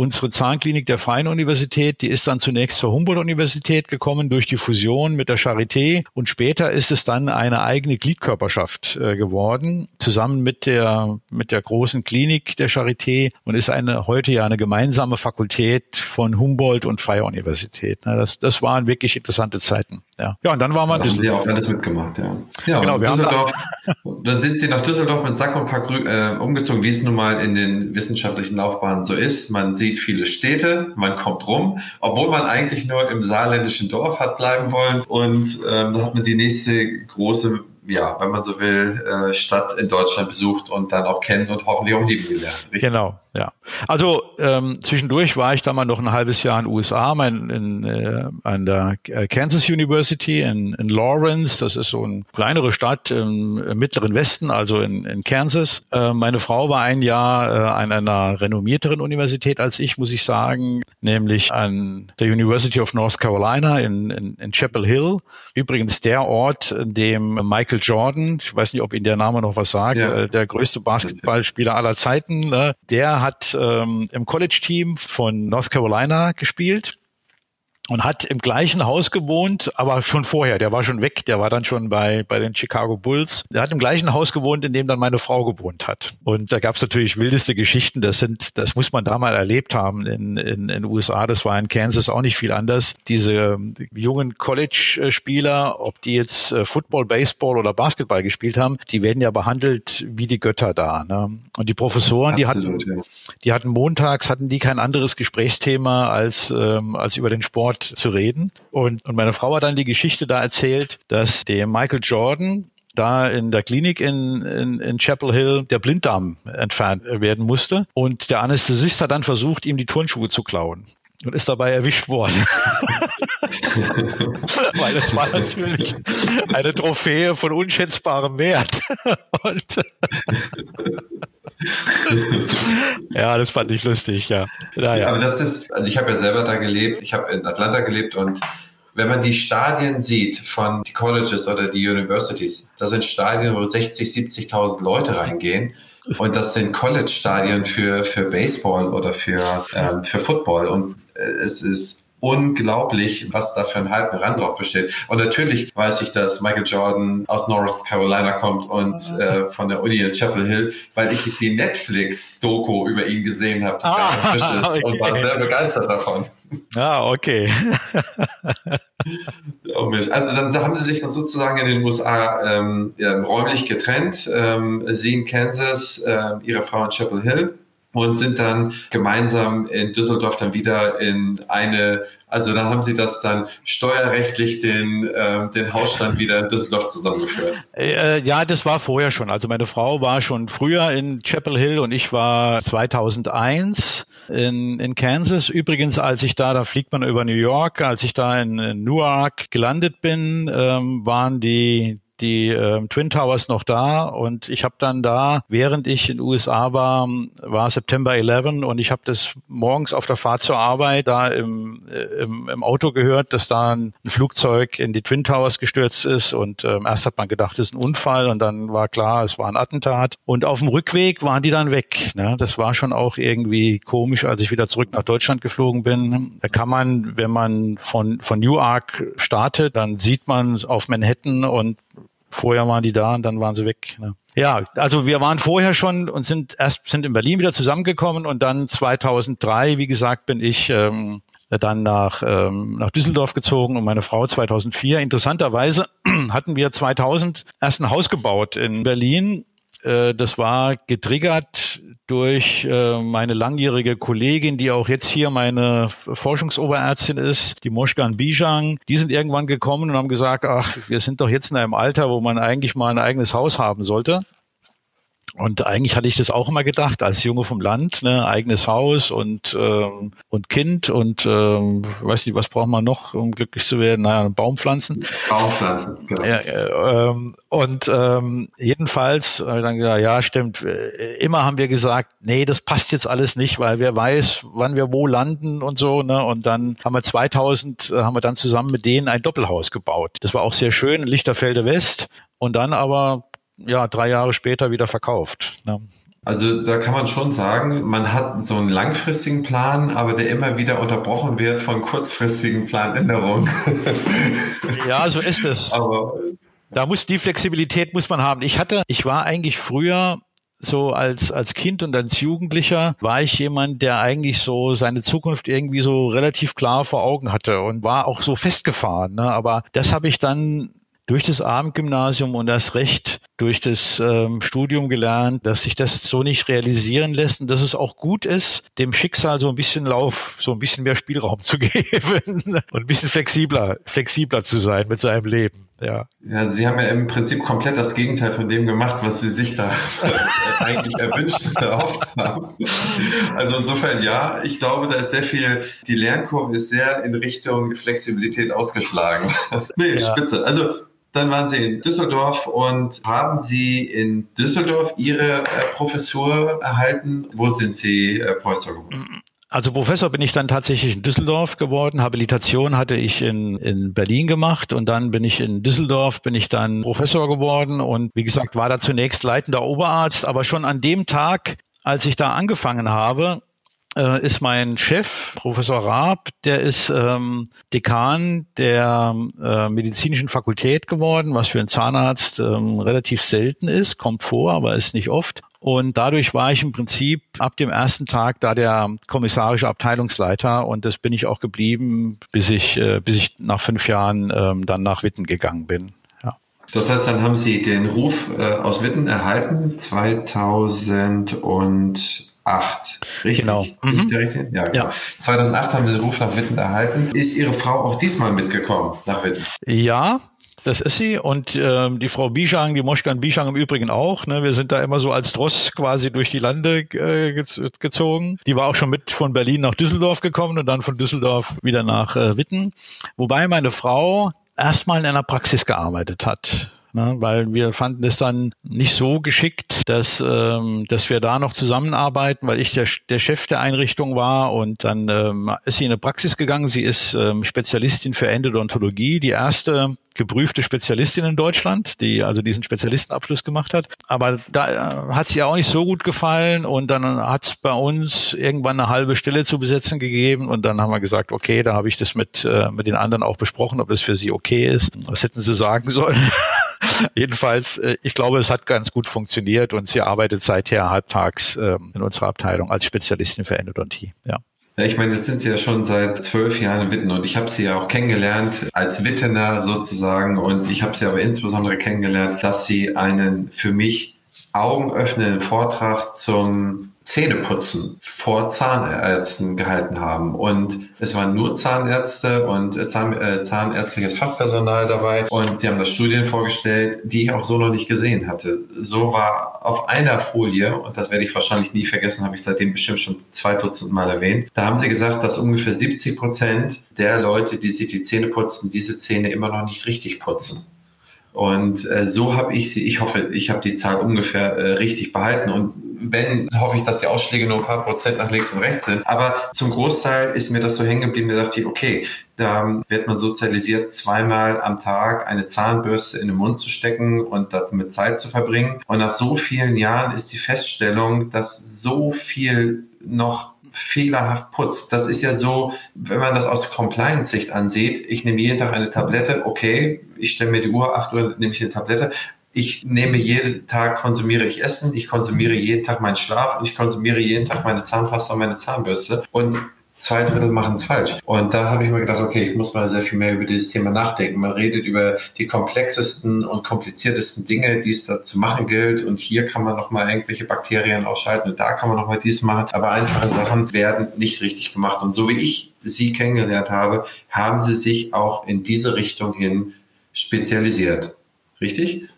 Unsere Zahnklinik der Freien Universität, die ist dann zunächst zur Humboldt-Universität gekommen durch die Fusion mit der Charité und später ist es dann eine eigene Gliedkörperschaft äh, geworden, zusammen mit der, mit der großen Klinik der Charité und ist eine, heute ja eine gemeinsame Fakultät von Humboldt und Freie Universität. Das, das waren wirklich interessante Zeiten. Ja, ja und dann war man. Da haben Sie auch alles mitgemacht, ja. Ja, genau, wir Düsseldorf, haben dann sind Sie nach Düsseldorf mit Sack und Pack äh, umgezogen, wie es nun mal in den wissenschaftlichen Laufbahnen so ist. Man sieht sieht viele Städte, man kommt rum, obwohl man eigentlich nur im saarländischen Dorf hat bleiben wollen. Und ähm, da hat man die nächste große ja, wenn man so will, äh, Stadt in Deutschland besucht und dann auch kennt und hoffentlich auch lieben gelernt. Richtig? Genau, ja. Also ähm, zwischendurch war ich da mal noch ein halbes Jahr in den USA, mein, in, äh, an der äh, Kansas University in, in Lawrence. Das ist so eine kleinere Stadt im, im mittleren Westen, also in, in Kansas. Äh, meine Frau war ein Jahr äh, an einer renommierteren Universität als ich, muss ich sagen, nämlich an der University of North Carolina in, in, in Chapel Hill. Übrigens der Ort, in dem Michael Jordan, ich weiß nicht, ob Ihnen der Name noch was sagt, ja. äh, der größte Basketballspieler aller Zeiten, ne, der hat ähm, im College-Team von North Carolina gespielt und hat im gleichen Haus gewohnt, aber schon vorher. Der war schon weg. Der war dann schon bei, bei den Chicago Bulls. Der hat im gleichen Haus gewohnt, in dem dann meine Frau gewohnt hat. Und da gab es natürlich wildeste Geschichten. Das sind, das muss man da mal erlebt haben in, in, in den USA. Das war in Kansas auch nicht viel anders. Diese jungen College-Spieler, ob die jetzt äh, Football, Baseball oder Basketball gespielt haben, die werden ja behandelt wie die Götter da. Ne? Und die Professoren, die hatten, die hatten montags, hatten die kein anderes Gesprächsthema als, ähm, als über den Sport zu reden. Und, und meine Frau hat dann die Geschichte da erzählt, dass der Michael Jordan da in der Klinik in, in, in Chapel Hill der Blinddarm entfernt werden musste. Und der Anästhesist hat dann versucht, ihm die Turnschuhe zu klauen und ist dabei erwischt worden. Weil es war natürlich eine Trophäe von unschätzbarem Wert. und ja, das fand ich lustig, ja. Naja. Aber das ist, also ich habe ja selber da gelebt, ich habe in Atlanta gelebt und wenn man die Stadien sieht von die Colleges oder die Universities, das sind Stadien, wo 60, 70.000 Leute reingehen. Und das sind College-Stadien für, für Baseball oder für, ähm, für Football. Und äh, es ist unglaublich, was da für ein halben Rand drauf besteht. Und natürlich weiß ich, dass Michael Jordan aus North Carolina kommt und mhm. äh, von der Uni in Chapel Hill, weil ich die Netflix-Doku über ihn gesehen habe, die ah, frisch ist okay. und war sehr begeistert davon. Ah, okay. also dann haben sie sich dann sozusagen in den USA ähm, räumlich getrennt. Ähm, sie in Kansas, äh, ihre Frau in Chapel Hill und sind dann gemeinsam in Düsseldorf dann wieder in eine, also dann haben sie das dann steuerrechtlich den, äh, den Hausstand wieder in Düsseldorf zusammengeführt. Äh, ja, das war vorher schon. Also meine Frau war schon früher in Chapel Hill und ich war 2001 in, in Kansas. Übrigens, als ich da, da fliegt man über New York, als ich da in, in Newark gelandet bin, ähm, waren die die äh, Twin Towers noch da und ich habe dann da, während ich in den USA war, war September 11 und ich habe das morgens auf der Fahrt zur Arbeit da im, äh, im, im Auto gehört, dass da ein Flugzeug in die Twin Towers gestürzt ist und ähm, erst hat man gedacht, es ist ein Unfall und dann war klar, es war ein Attentat und auf dem Rückweg waren die dann weg. Ne? Das war schon auch irgendwie komisch, als ich wieder zurück nach Deutschland geflogen bin. Da kann man, wenn man von, von Newark startet, dann sieht man auf Manhattan und Vorher waren die da und dann waren sie weg. Ne? Ja, also wir waren vorher schon und sind erst sind in Berlin wieder zusammengekommen und dann 2003, wie gesagt, bin ich ähm, dann nach, ähm, nach Düsseldorf gezogen und meine Frau 2004. Interessanterweise hatten wir 2000 erst ein Haus gebaut in Berlin äh, das war getriggert durch äh, meine langjährige Kollegin, die auch jetzt hier meine Forschungsoberärztin ist, die Moschkan Bijang. Die sind irgendwann gekommen und haben gesagt, ach, wir sind doch jetzt in einem Alter, wo man eigentlich mal ein eigenes Haus haben sollte. Und eigentlich hatte ich das auch immer gedacht, als Junge vom Land, ne, eigenes Haus und, ähm, und Kind und ähm, weiß nicht, was braucht man noch, um glücklich zu werden? Naja, Baumpflanzen. Baumpflanzen, genau. Ja, äh, ähm, und ähm, jedenfalls, dann gesagt, ja, stimmt, äh, immer haben wir gesagt, nee, das passt jetzt alles nicht, weil wer weiß, wann wir wo landen und so. Ne? Und dann haben wir 2000, äh, haben wir dann zusammen mit denen ein Doppelhaus gebaut. Das war auch sehr schön Lichterfelde West. Und dann aber ja, drei Jahre später wieder verkauft. Ne? Also da kann man schon sagen, man hat so einen langfristigen Plan, aber der immer wieder unterbrochen wird von kurzfristigen Planänderungen. Ja, so ist es. Aber da muss die Flexibilität muss man haben. Ich hatte, ich war eigentlich früher so als, als Kind und als Jugendlicher war ich jemand, der eigentlich so seine Zukunft irgendwie so relativ klar vor Augen hatte und war auch so festgefahren. Ne? Aber das habe ich dann durch das Abendgymnasium und das Recht durch das ähm, Studium gelernt, dass sich das so nicht realisieren lässt und dass es auch gut ist, dem Schicksal so ein bisschen Lauf, so ein bisschen mehr Spielraum zu geben und ein bisschen flexibler, flexibler zu sein mit seinem Leben. Ja. ja, Sie haben ja im Prinzip komplett das Gegenteil von dem gemacht, was Sie sich da eigentlich erwünscht und erhofft haben. Also insofern ja, ich glaube, da ist sehr viel, die Lernkurve ist sehr in Richtung Flexibilität ausgeschlagen. nee, ja. spitze. Also dann waren Sie in Düsseldorf und haben Sie in Düsseldorf Ihre äh, Professur erhalten. Wo sind Sie äh, Professor geworden? Also Professor bin ich dann tatsächlich in Düsseldorf geworden. Habilitation hatte ich in, in Berlin gemacht und dann bin ich in Düsseldorf, bin ich dann Professor geworden und wie gesagt, war da zunächst leitender Oberarzt, aber schon an dem Tag, als ich da angefangen habe, äh, ist mein Chef, Professor Raab, der ist ähm, Dekan der äh, medizinischen Fakultät geworden, was für einen Zahnarzt ähm, relativ selten ist, kommt vor, aber ist nicht oft. Und dadurch war ich im Prinzip ab dem ersten Tag da der kommissarische Abteilungsleiter und das bin ich auch geblieben, bis ich, äh, bis ich nach fünf Jahren ähm, dann nach Witten gegangen bin. Ja. Das heißt, dann haben Sie den Ruf äh, aus Witten erhalten 2008. Richtig? Genau. Mhm. Ja, genau. ja. 2008 haben Sie den Ruf nach Witten erhalten. Ist Ihre Frau auch diesmal mitgekommen nach Witten? Ja, das ist sie. Und ähm, die Frau Bischang, die Moschkan Bischang im Übrigen auch. Ne? Wir sind da immer so als Dross quasi durch die Lande äh, gezogen. Die war auch schon mit von Berlin nach Düsseldorf gekommen und dann von Düsseldorf wieder nach äh, Witten. Wobei meine Frau erstmal in einer Praxis gearbeitet hat ne, weil wir fanden es dann nicht so geschickt, dass, ähm, dass wir da noch zusammenarbeiten, weil ich der, der Chef der Einrichtung war und dann ähm, ist sie in eine Praxis gegangen. Sie ist ähm, Spezialistin für Endodontologie, die erste geprüfte Spezialistin in Deutschland, die also diesen Spezialistenabschluss gemacht hat. Aber da äh, hat sie auch nicht so gut gefallen und dann hat es bei uns irgendwann eine halbe Stelle zu besetzen gegeben und dann haben wir gesagt, okay, da habe ich das mit, äh, mit den anderen auch besprochen, ob das für sie okay ist. Was hätten sie sagen sollen? Jedenfalls, äh, ich glaube, es hat ganz gut funktioniert und sie arbeitet seither halbtags ähm, in unserer Abteilung als Spezialistin für Endodontie. Ja. Ja, ich meine, das sind Sie ja schon seit zwölf Jahren in Witten und ich habe Sie ja auch kennengelernt als Wittener sozusagen und ich habe Sie aber insbesondere kennengelernt, dass Sie einen für mich augenöffnenden Vortrag zum Zähneputzen vor Zahnärzten gehalten haben. Und es waren nur Zahnärzte und äh, Zahn, äh, zahnärztliches Fachpersonal dabei. Und sie haben das Studien vorgestellt, die ich auch so noch nicht gesehen hatte. So war auf einer Folie, und das werde ich wahrscheinlich nie vergessen, habe ich seitdem bestimmt schon zwei Dutzend Mal erwähnt, da haben sie gesagt, dass ungefähr 70 Prozent der Leute, die sich die Zähne putzen, diese Zähne immer noch nicht richtig putzen. Und äh, so habe ich sie, ich hoffe, ich habe die Zahl ungefähr äh, richtig behalten. Und wenn, hoffe ich, dass die Ausschläge nur ein paar Prozent nach links und rechts sind. Aber zum Großteil ist mir das so hängen geblieben, da dachte ich, okay, da wird man sozialisiert, zweimal am Tag eine Zahnbürste in den Mund zu stecken und damit Zeit zu verbringen. Und nach so vielen Jahren ist die Feststellung, dass so viel noch fehlerhaft putzt. Das ist ja so, wenn man das aus Compliance-Sicht ansieht, ich nehme jeden Tag eine Tablette, okay, ich stelle mir die Uhr, 8 Uhr nehme ich eine Tablette, ich nehme jeden Tag, konsumiere ich Essen, ich konsumiere jeden Tag meinen Schlaf und ich konsumiere jeden Tag meine Zahnpasta und meine Zahnbürste. Und zwei Drittel machen es falsch. Und da habe ich mir gedacht, okay, ich muss mal sehr viel mehr über dieses Thema nachdenken. Man redet über die komplexesten und kompliziertesten Dinge, die es da zu machen gilt. Und hier kann man nochmal irgendwelche Bakterien ausschalten und da kann man nochmal dies machen. Aber einfache Sachen werden nicht richtig gemacht. Und so wie ich Sie kennengelernt habe, haben Sie sich auch in diese Richtung hin spezialisiert. Richtig?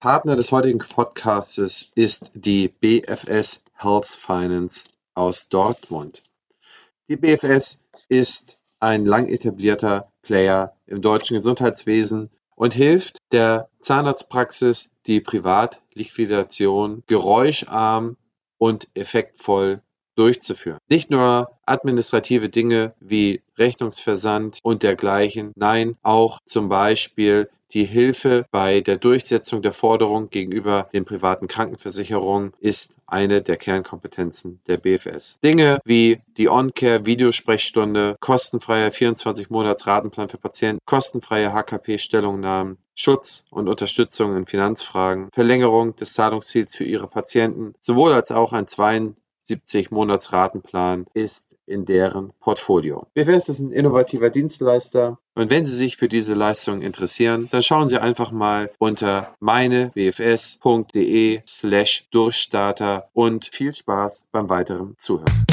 Partner des heutigen Podcasts ist die BFS Health Finance aus Dortmund. Die BFS ist ein lang etablierter Player im deutschen Gesundheitswesen und hilft der Zahnarztpraxis, die Privatliquidation geräuscharm und effektvoll durchzuführen. Nicht nur administrative Dinge wie Rechnungsversand und dergleichen, nein, auch zum Beispiel die Hilfe bei der Durchsetzung der Forderung gegenüber den privaten Krankenversicherungen ist eine der Kernkompetenzen der BFS. Dinge wie die On-Care Videosprechstunde, kostenfreier 24 Monats Ratenplan für Patienten, kostenfreie HKP Stellungnahmen, Schutz und Unterstützung in Finanzfragen, Verlängerung des Zahlungsziels für ihre Patienten, sowohl als auch ein 2 70 Monatsratenplan ist in deren Portfolio. BFS ist ein innovativer Dienstleister und wenn Sie sich für diese Leistung interessieren, dann schauen Sie einfach mal unter meinebfs.de slash Durchstarter und viel Spaß beim weiteren Zuhören.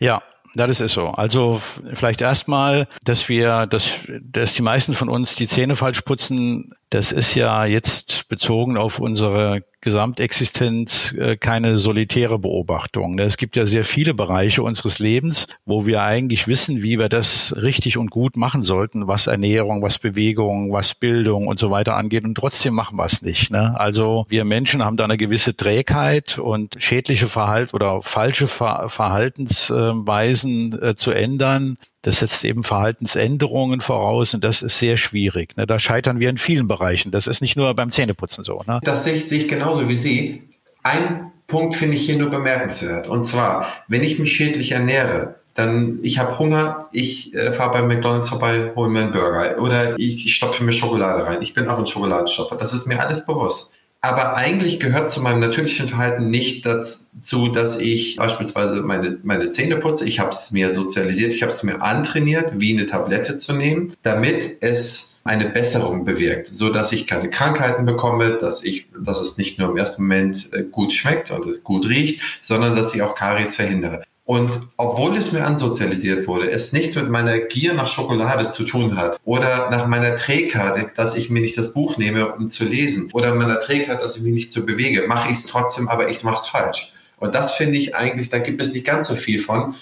Ja, das ist so. Also vielleicht erstmal, dass wir, dass, dass die meisten von uns die Zähne falsch putzen, das ist ja jetzt bezogen auf unsere Gesamtexistenz äh, keine solitäre Beobachtung. Es gibt ja sehr viele Bereiche unseres Lebens, wo wir eigentlich wissen, wie wir das richtig und gut machen sollten, was Ernährung, was Bewegung, was Bildung und so weiter angeht. Und trotzdem machen wir es nicht. Ne? Also wir Menschen haben da eine gewisse Trägheit und schädliche Verhalt oder falsche Verhaltensweisen äh, zu ändern. Das setzt eben Verhaltensänderungen voraus und das ist sehr schwierig. Ne? Da scheitern wir in vielen Bereichen. Das ist nicht nur beim Zähneputzen so. Ne? Das sehe ich, genauso wie Sie. Ein Punkt finde ich hier nur bemerkenswert. Und zwar, wenn ich mich schädlich ernähre, dann ich habe Hunger, ich äh, fahre bei McDonald's vorbei, hole mir einen Burger oder ich, ich stopfe mir Schokolade rein. Ich bin auch ein Schokoladenstopfer. Das ist mir alles bewusst. Aber eigentlich gehört zu meinem natürlichen Verhalten nicht dazu, dass ich beispielsweise meine, meine Zähne putze. Ich habe es mir sozialisiert, ich habe es mir antrainiert, wie eine Tablette zu nehmen, damit es eine Besserung bewirkt, so dass ich keine Krankheiten bekomme, dass ich, dass es nicht nur im ersten Moment äh, gut schmeckt und gut riecht, sondern dass ich auch Karies verhindere. Und obwohl es mir ansozialisiert wurde, es nichts mit meiner Gier nach Schokolade zu tun hat oder nach meiner Trägheit, dass ich mir nicht das Buch nehme, um zu lesen oder meiner Trägheit, dass ich mich nicht so bewege, mache ich es trotzdem, aber ich mache es falsch. Und das finde ich eigentlich, da gibt es nicht ganz so viel von.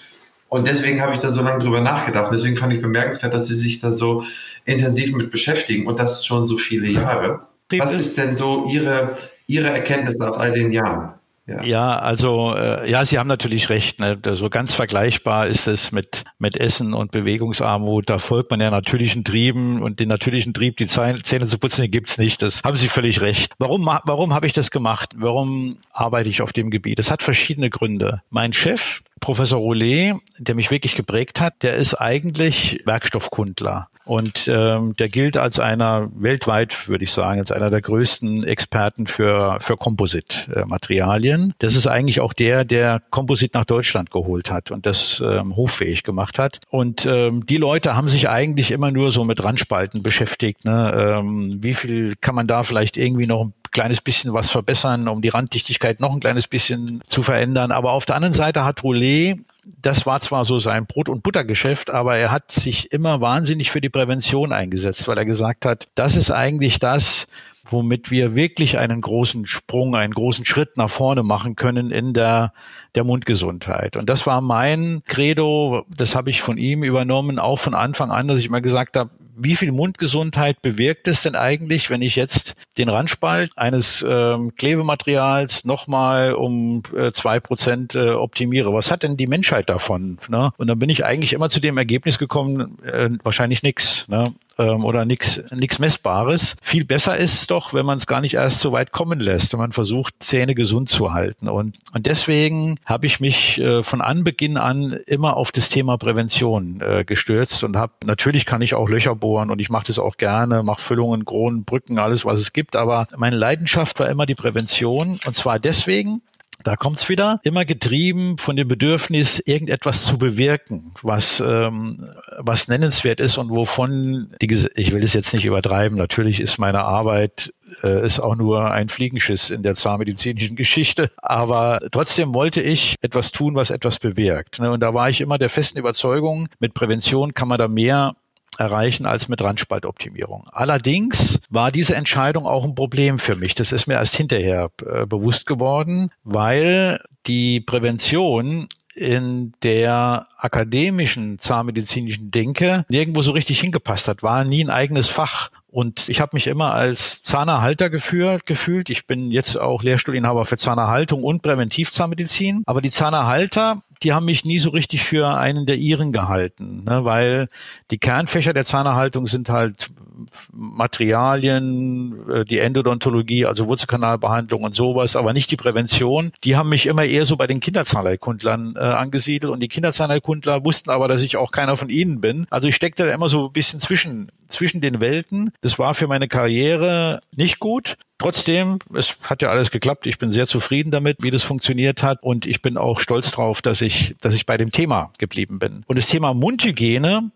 Und deswegen habe ich da so lange drüber nachgedacht. Und deswegen fand ich bemerkenswert, dass Sie sich da so intensiv mit beschäftigen und das schon so viele Jahre. Was ist denn so Ihre, Ihre Erkenntnis aus all den Jahren? Ja. ja, also äh, ja, Sie haben natürlich recht. Ne? So ganz vergleichbar ist es mit mit Essen und Bewegungsarmut. Da folgt man ja natürlichen Trieben und den natürlichen Trieb, die Zähne zu putzen, den gibt's nicht. Das haben Sie völlig recht. Warum warum habe ich das gemacht? Warum arbeite ich auf dem Gebiet? Das hat verschiedene Gründe. Mein Chef Professor Roulet, der mich wirklich geprägt hat, der ist eigentlich Werkstoffkundler. Und ähm, der gilt als einer weltweit, würde ich sagen, als einer der größten Experten für, für Kompositmaterialien. Das ist eigentlich auch der, der Komposit nach Deutschland geholt hat und das ähm, hoffähig gemacht hat. Und ähm, die Leute haben sich eigentlich immer nur so mit Randspalten beschäftigt. Ne? Ähm, wie viel kann man da vielleicht irgendwie noch ein kleines bisschen was verbessern, um die Randdichtigkeit noch ein kleines bisschen zu verändern. Aber auf der anderen Seite hat Roulet das war zwar so sein Brot- und Buttergeschäft, aber er hat sich immer wahnsinnig für die Prävention eingesetzt, weil er gesagt hat, das ist eigentlich das, womit wir wirklich einen großen Sprung, einen großen Schritt nach vorne machen können in der, der Mundgesundheit. Und das war mein Credo, das habe ich von ihm übernommen, auch von Anfang an, dass ich immer gesagt habe, wie viel Mundgesundheit bewirkt es denn eigentlich, wenn ich jetzt den Randspalt eines ähm, Klebematerials nochmal um äh, zwei äh, Prozent äh, optimiere? Was hat denn die Menschheit davon? Ne? Und dann bin ich eigentlich immer zu dem Ergebnis gekommen, äh, wahrscheinlich nichts. Ne? Ähm, oder nichts Messbares. Viel besser ist es doch, wenn man es gar nicht erst so weit kommen lässt, wenn man versucht, Zähne gesund zu halten. Und, und deswegen habe ich mich äh, von Anbeginn an immer auf das Thema Prävention äh, gestürzt und habe, natürlich kann ich auch Löcher bohren und ich mache das auch gerne, mache Füllungen, Kronen, Brücken, alles, was es gibt. Aber meine Leidenschaft war immer die Prävention. Und zwar deswegen, da kommt's wieder, immer getrieben von dem Bedürfnis, irgendetwas zu bewirken, was, ähm, was nennenswert ist und wovon, die, ich will es jetzt nicht übertreiben, natürlich ist meine Arbeit äh, ist auch nur ein Fliegenschiss in der zahnmedizinischen Geschichte, aber trotzdem wollte ich etwas tun, was etwas bewirkt. Ne? Und da war ich immer der festen Überzeugung, mit Prävention kann man da mehr erreichen als mit Randspaltoptimierung. Allerdings war diese Entscheidung auch ein Problem für mich. Das ist mir erst hinterher äh, bewusst geworden, weil die Prävention in der akademischen zahnmedizinischen Denke nirgendwo so richtig hingepasst hat, war nie ein eigenes Fach. Und ich habe mich immer als Zahnerhalter geführt, gefühlt. Ich bin jetzt auch Lehrstuhlinhaber für Zahnerhaltung und Präventivzahnmedizin. Aber die Zahnerhalter die haben mich nie so richtig für einen der ihren gehalten, ne, weil die Kernfächer der Zahnerhaltung sind halt Materialien, äh, die Endodontologie, also Wurzelkanalbehandlung und sowas, aber nicht die Prävention. Die haben mich immer eher so bei den Kinderzahnheilkundlern äh, angesiedelt und die Kinderzahnheilkundler wussten aber, dass ich auch keiner von ihnen bin. Also ich steckte da immer so ein bisschen zwischen, zwischen den Welten. Das war für meine Karriere nicht gut. Trotzdem, es hat ja alles geklappt. Ich bin sehr zufrieden damit, wie das funktioniert hat. Und ich bin auch stolz drauf, dass ich, dass ich bei dem Thema geblieben bin. Und das Thema Mundhygiene,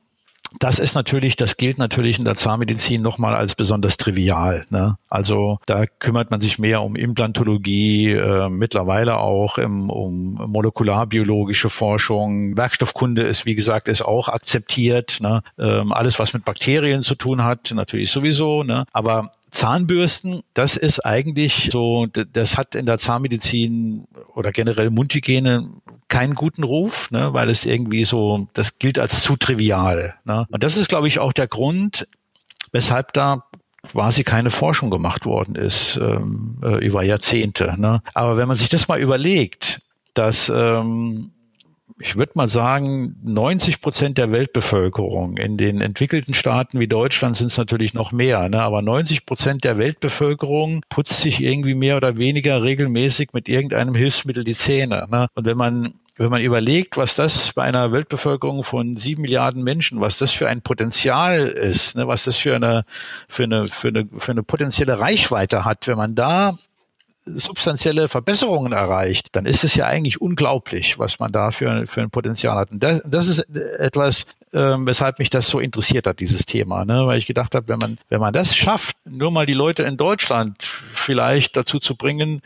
das ist natürlich, das gilt natürlich in der Zahnmedizin nochmal als besonders trivial. Ne? Also da kümmert man sich mehr um Implantologie, äh, mittlerweile auch im, um molekularbiologische Forschung. Werkstoffkunde ist, wie gesagt, ist auch akzeptiert. Ne? Ähm, alles, was mit Bakterien zu tun hat, natürlich sowieso. Ne? Aber Zahnbürsten, das ist eigentlich so, das hat in der Zahnmedizin oder generell Mundhygiene keinen guten Ruf, ne, weil es irgendwie so, das gilt als zu trivial. Ne? Und das ist, glaube ich, auch der Grund, weshalb da quasi keine Forschung gemacht worden ist ähm, äh, über Jahrzehnte. Ne? Aber wenn man sich das mal überlegt, dass ähm, ich würde mal sagen, 90 Prozent der Weltbevölkerung. In den entwickelten Staaten wie Deutschland sind es natürlich noch mehr, ne? aber 90 Prozent der Weltbevölkerung putzt sich irgendwie mehr oder weniger regelmäßig mit irgendeinem Hilfsmittel die Zähne. Ne? Und wenn man wenn man überlegt, was das bei einer Weltbevölkerung von sieben Milliarden Menschen, was das für ein Potenzial ist, ne, was das für eine, für eine, für eine, für eine potenzielle Reichweite hat, wenn man da substanzielle Verbesserungen erreicht, dann ist es ja eigentlich unglaublich, was man da für, für ein Potenzial hat. Und das, das ist etwas, ähm, weshalb mich das so interessiert hat, dieses Thema, ne? weil ich gedacht habe, wenn man, wenn man das schafft, nur mal die Leute in Deutschland vielleicht dazu zu bringen,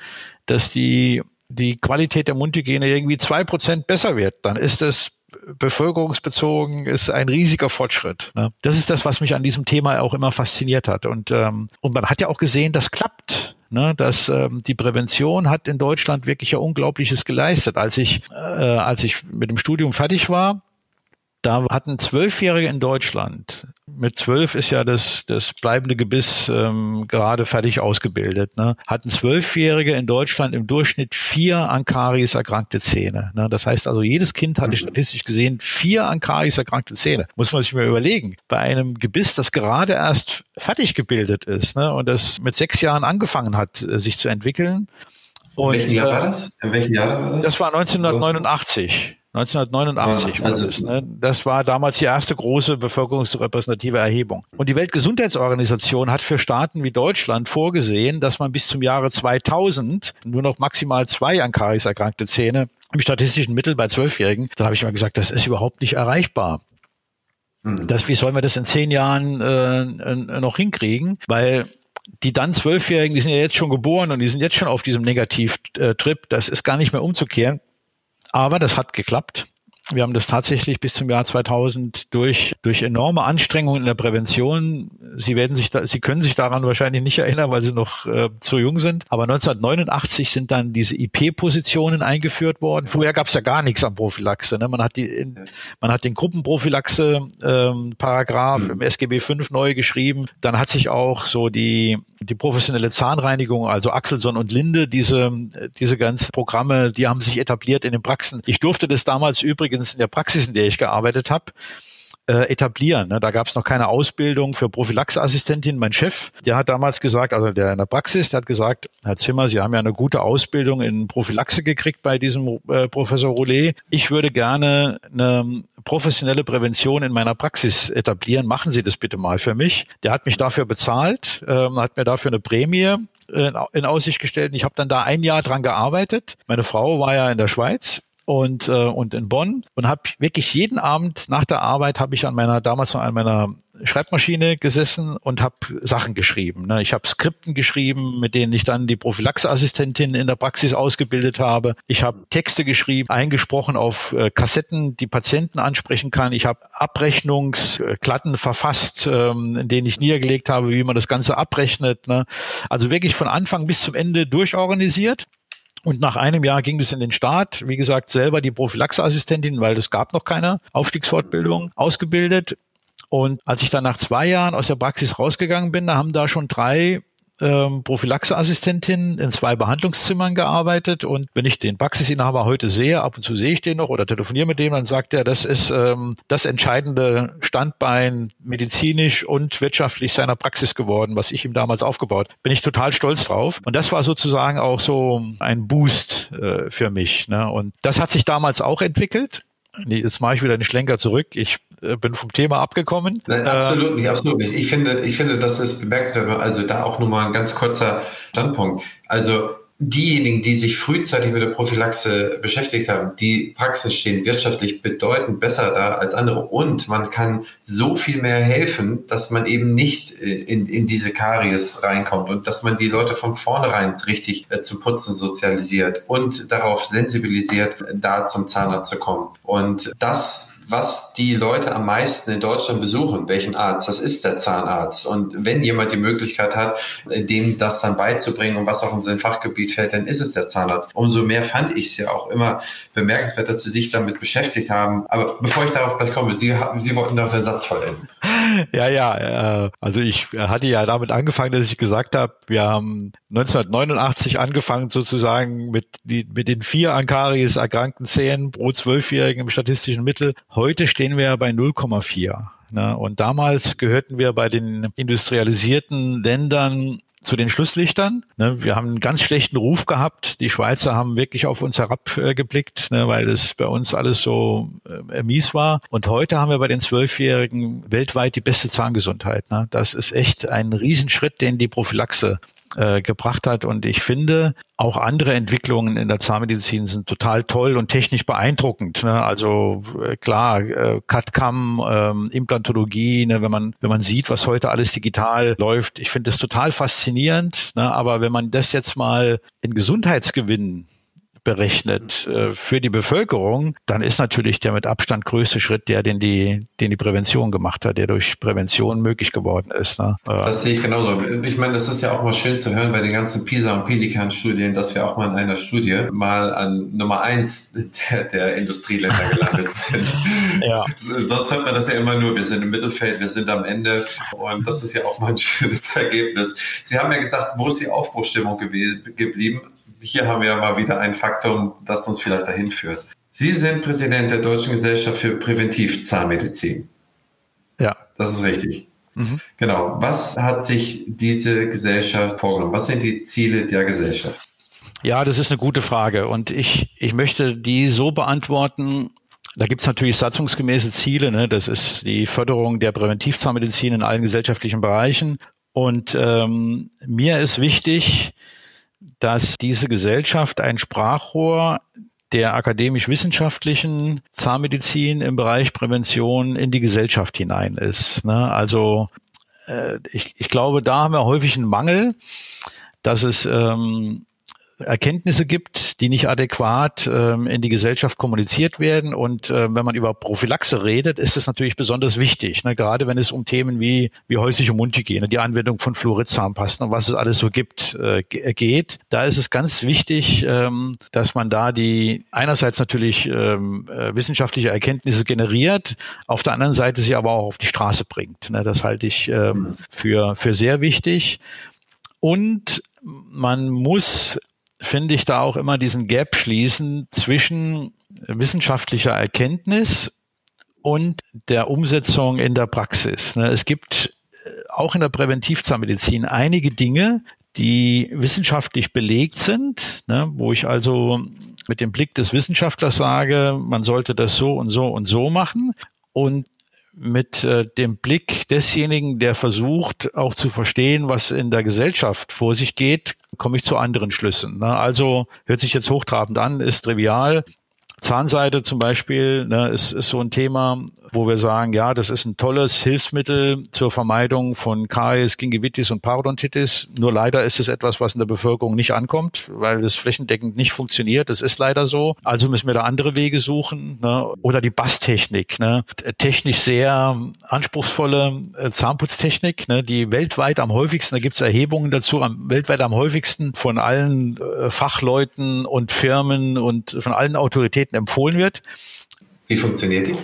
dass die, die Qualität der Mundhygiene irgendwie zwei Prozent besser wird, dann ist das bevölkerungsbezogen ist ein riesiger Fortschritt. Ne? Das ist das, was mich an diesem Thema auch immer fasziniert hat. Und, ähm, und man hat ja auch gesehen, das klappt. Ne, dass ähm, die Prävention hat in Deutschland wirklich ja Unglaubliches geleistet. Als ich, äh, als ich mit dem Studium fertig war, da hatten Zwölfjährige in Deutschland, mit zwölf ist ja das, das bleibende Gebiss ähm, gerade fertig ausgebildet, ne, hatten Zwölfjährige in Deutschland im Durchschnitt vier an Karies erkrankte Zähne. Ne. Das heißt also, jedes Kind hatte mhm. statistisch gesehen vier an Karies erkrankte Zähne. Muss man sich mal überlegen. Bei einem Gebiss, das gerade erst fertig gebildet ist ne, und das mit sechs Jahren angefangen hat, äh, sich zu entwickeln. Und, in welchem Jahr war das? In welchem Jahr war das? Das war 1989. 1989 also, war das. Ne? Das war damals die erste große bevölkerungsrepräsentative Erhebung. Und die Weltgesundheitsorganisation hat für Staaten wie Deutschland vorgesehen, dass man bis zum Jahre 2000 nur noch maximal zwei an Karies erkrankte Zähne im statistischen Mittel bei Zwölfjährigen. Da habe ich mal gesagt, das ist überhaupt nicht erreichbar. Hm. Das, wie sollen wir das in zehn Jahren äh, noch hinkriegen? Weil die dann Zwölfjährigen, die sind ja jetzt schon geboren und die sind jetzt schon auf diesem Negativtrip. Das ist gar nicht mehr umzukehren. Aber das hat geklappt. Wir haben das tatsächlich bis zum Jahr 2000 durch, durch enorme Anstrengungen in der Prävention. Sie werden sich da, Sie können sich daran wahrscheinlich nicht erinnern, weil Sie noch äh, zu jung sind. Aber 1989 sind dann diese IP-Positionen eingeführt worden. Vorher gab es ja gar nichts an Prophylaxe. Ne? Man hat die, in, man hat den Gruppenprophylaxe ähm, Paragraph mhm. im SGB V neu geschrieben. Dann hat sich auch so die die professionelle Zahnreinigung, also Axelson und Linde, diese, diese ganzen Programme, die haben sich etabliert in den Praxen. Ich durfte das damals übrigens in der Praxis, in der ich gearbeitet habe, äh, etablieren. Ne? Da gab es noch keine Ausbildung für Prophylaxeassistentin. Mein Chef, der hat damals gesagt, also der in der Praxis, der hat gesagt, Herr Zimmer, Sie haben ja eine gute Ausbildung in Prophylaxe gekriegt bei diesem äh, Professor Roulet. Ich würde gerne eine professionelle Prävention in meiner Praxis etablieren. Machen Sie das bitte mal für mich. Der hat mich dafür bezahlt, ähm, hat mir dafür eine Prämie äh, in Aussicht gestellt. Ich habe dann da ein Jahr dran gearbeitet. Meine Frau war ja in der Schweiz und, äh, und in Bonn und habe wirklich jeden Abend nach der Arbeit habe ich an meiner damals an meiner Schreibmaschine gesessen und habe Sachen geschrieben. Ne? Ich habe Skripten geschrieben, mit denen ich dann die Prophylaxeassistentin in der Praxis ausgebildet habe. Ich habe Texte geschrieben, eingesprochen auf äh, Kassetten, die Patienten ansprechen kann. Ich habe Abrechnungsklatten verfasst, ähm, in denen ich niedergelegt habe, wie man das Ganze abrechnet. Ne? Also wirklich von Anfang bis zum Ende durchorganisiert. Und nach einem Jahr ging es in den Start. Wie gesagt, selber die Prophylaxeassistentin, weil es gab noch keine Aufstiegsfortbildung, ausgebildet. Und als ich dann nach zwei Jahren aus der Praxis rausgegangen bin, da haben da schon drei ähm, Prophylaxeassistentin in zwei Behandlungszimmern gearbeitet und wenn ich den Praxisinhaber heute sehe, ab und zu sehe ich den noch oder telefoniere mit dem, dann sagt er, das ist ähm, das entscheidende Standbein medizinisch und wirtschaftlich seiner Praxis geworden, was ich ihm damals aufgebaut. Bin ich total stolz drauf und das war sozusagen auch so ein Boost äh, für mich. Ne? Und das hat sich damals auch entwickelt. Nee, jetzt mache ich wieder einen Schlenker zurück. Ich äh, bin vom Thema abgekommen. Nein, absolut ähm, nicht, absolut nicht. Ich finde, ich finde, das ist bemerkenswert. Also da auch nur mal ein ganz kurzer Standpunkt. Also diejenigen, die sich frühzeitig mit der Prophylaxe beschäftigt haben, die Praxen stehen wirtschaftlich bedeutend besser da als andere und man kann so viel mehr helfen, dass man eben nicht äh, in, in diese Karies reinkommt und dass man die Leute von vornherein richtig äh, zum Putzen sozialisiert und darauf sensibilisiert, da zum Zahnarzt zu kommen. Und das was die Leute am meisten in Deutschland besuchen, welchen Arzt, das ist der Zahnarzt. Und wenn jemand die Möglichkeit hat, dem das dann beizubringen und was auch in sein Fachgebiet fällt, dann ist es der Zahnarzt. Umso mehr fand ich es ja auch immer bemerkenswert, dass Sie sich damit beschäftigt haben. Aber bevor ich darauf gleich komme, Sie, Sie wollten noch den Satz vollenden. Ja, ja, äh, also ich hatte ja damit angefangen, dass ich gesagt habe, wir haben 1989 angefangen sozusagen mit, mit den vier an Karies erkrankten Zähnen pro Zwölfjährigen im statistischen Mittel. Heute stehen wir bei 0,4. Ne? Und damals gehörten wir bei den industrialisierten Ländern zu den Schlusslichtern. Ne, wir haben einen ganz schlechten Ruf gehabt. Die Schweizer haben wirklich auf uns herabgeblickt, ne, weil es bei uns alles so äh, mies war. Und heute haben wir bei den Zwölfjährigen weltweit die beste Zahngesundheit. Ne. Das ist echt ein Riesenschritt, den die Prophylaxe äh, gebracht hat. Und ich finde, auch andere Entwicklungen in der Zahnmedizin sind total toll und technisch beeindruckend. Ne? Also äh, klar, äh, CAD-CAM, ähm, Implantologie, ne? wenn man wenn man sieht, was heute alles digital läuft, ich finde das total faszinierend. Ne? Aber wenn man das jetzt mal in Gesundheitsgewinn berechnet äh, für die Bevölkerung, dann ist natürlich der mit Abstand größte Schritt der, den die, den die Prävention gemacht hat, der durch Prävention möglich geworden ist. Ne? Das sehe ich genauso. Ich meine, das ist ja auch mal schön zu hören bei den ganzen PISA- und Pelikan-Studien, dass wir auch mal in einer Studie mal an Nummer eins der, der Industrieländer gelandet sind. ja. Sonst hört man das ja immer nur, wir sind im Mittelfeld, wir sind am Ende und das ist ja auch mal ein schönes Ergebnis. Sie haben ja gesagt, wo ist die Aufbruchstimmung geblieben? Hier haben wir mal wieder ein Faktum, das uns vielleicht dahin führt. Sie sind Präsident der Deutschen Gesellschaft für Präventivzahnmedizin. Ja. Das ist richtig. Mhm. Genau. Was hat sich diese Gesellschaft vorgenommen? Was sind die Ziele der Gesellschaft? Ja, das ist eine gute Frage. Und ich, ich möchte die so beantworten, da gibt es natürlich satzungsgemäße Ziele. Ne? Das ist die Förderung der Präventivzahnmedizin in allen gesellschaftlichen Bereichen. Und ähm, mir ist wichtig, dass diese Gesellschaft ein Sprachrohr der akademisch-wissenschaftlichen Zahnmedizin im Bereich Prävention in die Gesellschaft hinein ist. Ne? Also äh, ich, ich glaube, da haben wir häufig einen Mangel, dass es ähm, Erkenntnisse gibt, die nicht adäquat ähm, in die Gesellschaft kommuniziert werden. Und äh, wenn man über Prophylaxe redet, ist es natürlich besonders wichtig, ne? gerade wenn es um Themen wie, wie häusliche Mundhygiene, die Anwendung von Fluoridzahnpasten und was es alles so gibt, äh, geht. Da ist es ganz wichtig, ähm, dass man da die einerseits natürlich ähm, äh, wissenschaftliche Erkenntnisse generiert, auf der anderen Seite sie aber auch auf die Straße bringt. Ne? Das halte ich ähm, für, für sehr wichtig. Und man muss finde ich da auch immer diesen Gap schließen zwischen wissenschaftlicher Erkenntnis und der Umsetzung in der Praxis. Ne, es gibt äh, auch in der Präventivzahnmedizin einige Dinge, die wissenschaftlich belegt sind, ne, wo ich also mit dem Blick des Wissenschaftlers sage, man sollte das so und so und so machen. Und mit äh, dem Blick desjenigen, der versucht auch zu verstehen, was in der Gesellschaft vor sich geht, komme ich zu anderen Schlüssen. Ne? Also hört sich jetzt hochtrabend an, ist trivial. Zahnseide zum Beispiel ne, ist, ist so ein Thema, wo wir sagen, ja, das ist ein tolles Hilfsmittel zur Vermeidung von Karies, Gingivitis und Parodontitis. Nur leider ist es etwas, was in der Bevölkerung nicht ankommt, weil das flächendeckend nicht funktioniert. Das ist leider so. Also müssen wir da andere Wege suchen. Ne? Oder die Basstechnik, ne? technisch sehr anspruchsvolle äh, Zahnputztechnik, ne? die weltweit am häufigsten, da gibt es Erhebungen dazu, am, weltweit am häufigsten von allen äh, Fachleuten und Firmen und von allen Autoritäten empfohlen wird. Wie funktioniert die?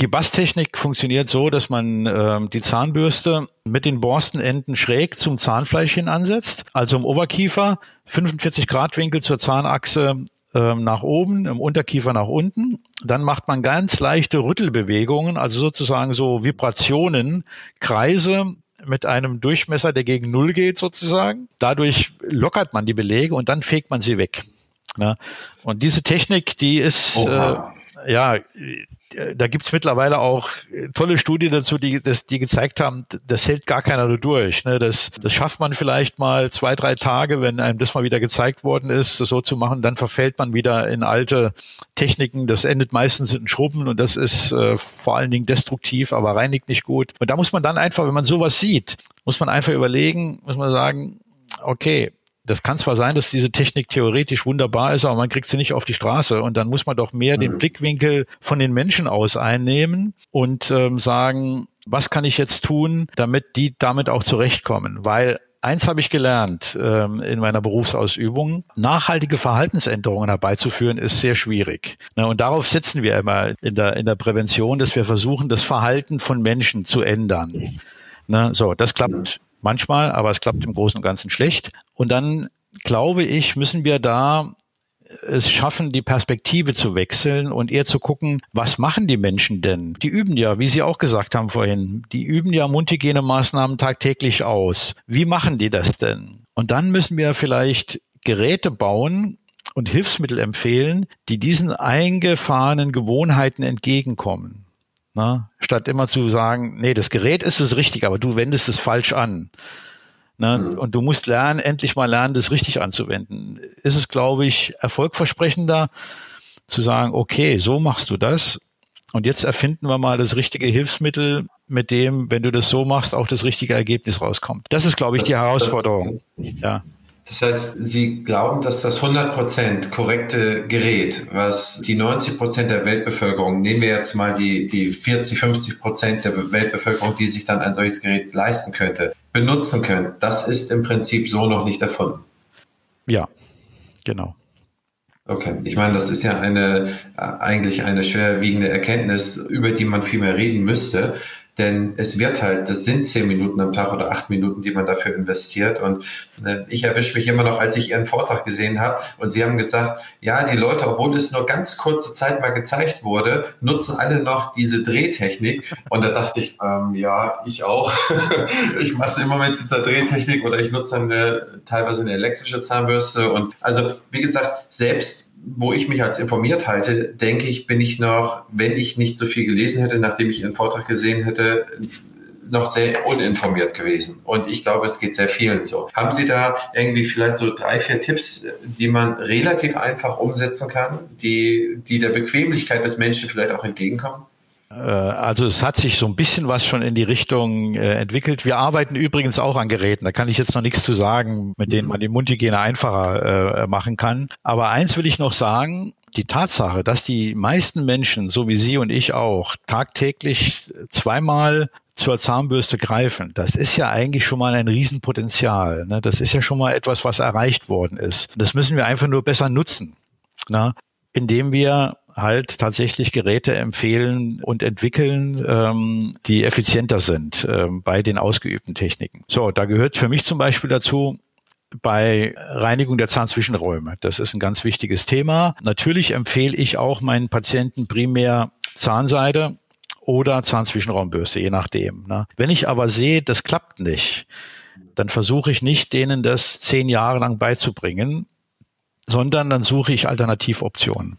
Die Basstechnik funktioniert so, dass man äh, die Zahnbürste mit den Borstenenden schräg zum Zahnfleisch hin ansetzt, also im Oberkiefer 45 Grad Winkel zur Zahnachse äh, nach oben, im Unterkiefer nach unten. Dann macht man ganz leichte Rüttelbewegungen, also sozusagen so Vibrationen, Kreise mit einem Durchmesser, der gegen Null geht sozusagen. Dadurch lockert man die Belege und dann fegt man sie weg. Ne? Und diese Technik, die ist äh, ja, da gibt's mittlerweile auch tolle Studien dazu, die, das, die gezeigt haben, das hält gar keiner durch. Ne? Das, das schafft man vielleicht mal zwei, drei Tage, wenn einem das mal wieder gezeigt worden ist, das so zu machen, dann verfällt man wieder in alte Techniken. Das endet meistens in Schrubben und das ist äh, vor allen Dingen destruktiv, aber reinigt nicht gut. Und da muss man dann einfach, wenn man sowas sieht, muss man einfach überlegen, muss man sagen, okay, das kann zwar sein, dass diese Technik theoretisch wunderbar ist, aber man kriegt sie nicht auf die Straße. Und dann muss man doch mehr mhm. den Blickwinkel von den Menschen aus einnehmen und ähm, sagen, was kann ich jetzt tun, damit die damit auch zurechtkommen? Weil Eins habe ich gelernt ähm, in meiner Berufsausübung. Nachhaltige Verhaltensänderungen herbeizuführen ist sehr schwierig. Ne, und darauf setzen wir immer in der, in der Prävention, dass wir versuchen, das Verhalten von Menschen zu ändern. Ne, so, das klappt manchmal, aber es klappt im Großen und Ganzen schlecht. Und dann glaube ich, müssen wir da es schaffen, die Perspektive zu wechseln und eher zu gucken, was machen die Menschen denn? Die üben ja, wie Sie auch gesagt haben vorhin, die üben ja Mundhygienemaßnahmen tagtäglich aus. Wie machen die das denn? Und dann müssen wir vielleicht Geräte bauen und Hilfsmittel empfehlen, die diesen eingefahrenen Gewohnheiten entgegenkommen. Ne? Statt immer zu sagen, nee, das Gerät ist es richtig, aber du wendest es falsch an. Ne? Mhm. Und du musst lernen, endlich mal lernen, das richtig anzuwenden. Ist es, glaube ich, erfolgversprechender zu sagen, okay, so machst du das. Und jetzt erfinden wir mal das richtige Hilfsmittel, mit dem, wenn du das so machst, auch das richtige Ergebnis rauskommt. Das ist, glaube ich, die Herausforderung. Ja. Das heißt, Sie glauben, dass das 100% korrekte Gerät, was die 90% der Weltbevölkerung, nehmen wir jetzt mal die, die 40, 50% der Weltbevölkerung, die sich dann ein solches Gerät leisten könnte, benutzen können, das ist im Prinzip so noch nicht erfunden. Ja, genau. Okay, ich meine, das ist ja eine äh, eigentlich eine schwerwiegende Erkenntnis, über die man viel mehr reden müsste. Denn es wird halt, das sind zehn Minuten am Tag oder acht Minuten, die man dafür investiert. Und äh, ich erwische mich immer noch, als ich Ihren Vortrag gesehen habe und Sie haben gesagt, ja, die Leute, obwohl es nur ganz kurze Zeit mal gezeigt wurde, nutzen alle noch diese Drehtechnik. Und da dachte ich, ähm, ja, ich auch. ich mache es immer mit dieser Drehtechnik oder ich nutze dann eine, teilweise eine elektrische Zahnbürste. Und also, wie gesagt, selbst wo ich mich als informiert halte, denke ich, bin ich noch, wenn ich nicht so viel gelesen hätte, nachdem ich Ihren Vortrag gesehen hätte, noch sehr uninformiert gewesen. Und ich glaube, es geht sehr vielen so. Haben Sie da irgendwie vielleicht so drei, vier Tipps, die man relativ einfach umsetzen kann, die, die der Bequemlichkeit des Menschen vielleicht auch entgegenkommen? Äh, also es hat sich so ein bisschen was schon in die Richtung äh, entwickelt. Wir arbeiten übrigens auch an Geräten. Da kann ich jetzt noch nichts zu sagen, mit denen man die Mundhygiene einfacher äh, machen kann. Aber eins will ich noch sagen. Die Tatsache, dass die meisten Menschen, so wie Sie und ich auch, tagtäglich zweimal zur Zahnbürste greifen, das ist ja eigentlich schon mal ein Riesenpotenzial. Ne? Das ist ja schon mal etwas, was erreicht worden ist. Das müssen wir einfach nur besser nutzen, ne? indem wir halt tatsächlich Geräte empfehlen und entwickeln, ähm, die effizienter sind ähm, bei den ausgeübten Techniken. So, da gehört für mich zum Beispiel dazu, bei Reinigung der Zahnzwischenräume. Das ist ein ganz wichtiges Thema. Natürlich empfehle ich auch meinen Patienten primär Zahnseide oder Zahnzwischenraumbürste, je nachdem. Ne? Wenn ich aber sehe, das klappt nicht, dann versuche ich nicht, denen das zehn Jahre lang beizubringen, sondern dann suche ich Alternativoptionen.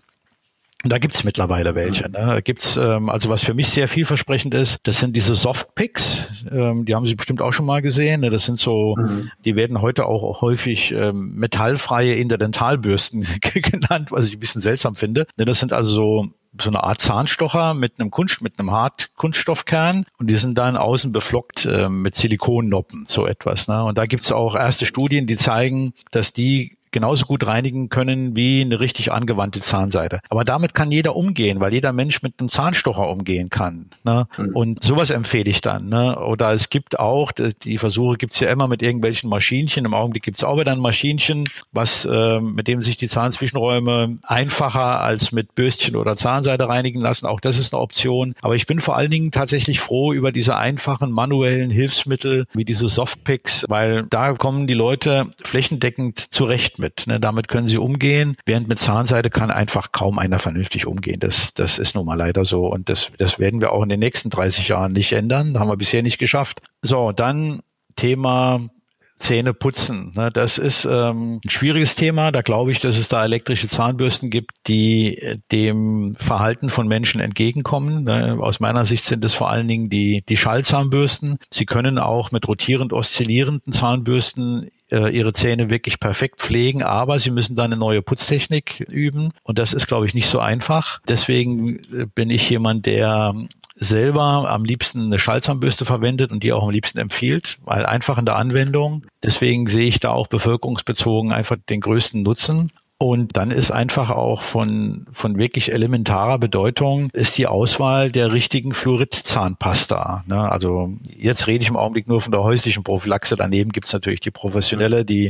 Und da gibt's mittlerweile welche. Ne? Da gibt's ähm, also was für mich sehr vielversprechend ist, das sind diese Softpicks. Ähm, die haben Sie bestimmt auch schon mal gesehen. Ne? Das sind so, mhm. die werden heute auch häufig ähm, metallfreie Interdentalbürsten genannt, was ich ein bisschen seltsam finde. Ne? Das sind also so so eine Art Zahnstocher mit einem Kunst, mit einem Hart-Kunststoffkern und die sind dann außen beflockt äh, mit Silikonnoppen, so etwas. Ne? Und da gibt's auch erste Studien, die zeigen, dass die genauso gut reinigen können wie eine richtig angewandte Zahnseide. Aber damit kann jeder umgehen, weil jeder Mensch mit einem Zahnstocher umgehen kann. Ne? Mhm. Und sowas empfehle ich dann. Ne? Oder es gibt auch, die Versuche gibt's ja immer mit irgendwelchen Maschinchen. Im Augenblick gibt's auch wieder ein Maschinchen, was äh, mit dem sich die Zahnzwischenräume einfacher als mit Bürstchen oder Zahnseide reinigen lassen. Auch das ist eine Option. Aber ich bin vor allen Dingen tatsächlich froh über diese einfachen manuellen Hilfsmittel wie diese Softpicks, weil da kommen die Leute flächendeckend zurecht mit mit. Ne? Damit können sie umgehen, während mit Zahnseide kann einfach kaum einer vernünftig umgehen. Das, das ist nun mal leider so und das, das werden wir auch in den nächsten 30 Jahren nicht ändern. haben wir bisher nicht geschafft. So, dann Thema Zähne putzen. Ne? Das ist ähm, ein schwieriges Thema. Da glaube ich, dass es da elektrische Zahnbürsten gibt, die äh, dem Verhalten von Menschen entgegenkommen. Ne? Aus meiner Sicht sind es vor allen Dingen die, die Schallzahnbürsten. Sie können auch mit rotierend oszillierenden Zahnbürsten äh, ihre Zähne wirklich perfekt pflegen, aber sie müssen dann eine neue Putztechnik üben und das ist, glaube ich, nicht so einfach. Deswegen äh, bin ich jemand, der selber am liebsten eine Schallzahnbürste verwendet und die auch am liebsten empfiehlt, weil einfach in der Anwendung. Deswegen sehe ich da auch bevölkerungsbezogen einfach den größten Nutzen. Und dann ist einfach auch von, von wirklich elementarer Bedeutung ist die Auswahl der richtigen Fluorid-Zahnpasta. Ne? Also jetzt rede ich im Augenblick nur von der häuslichen Prophylaxe. Daneben gibt es natürlich die professionelle, die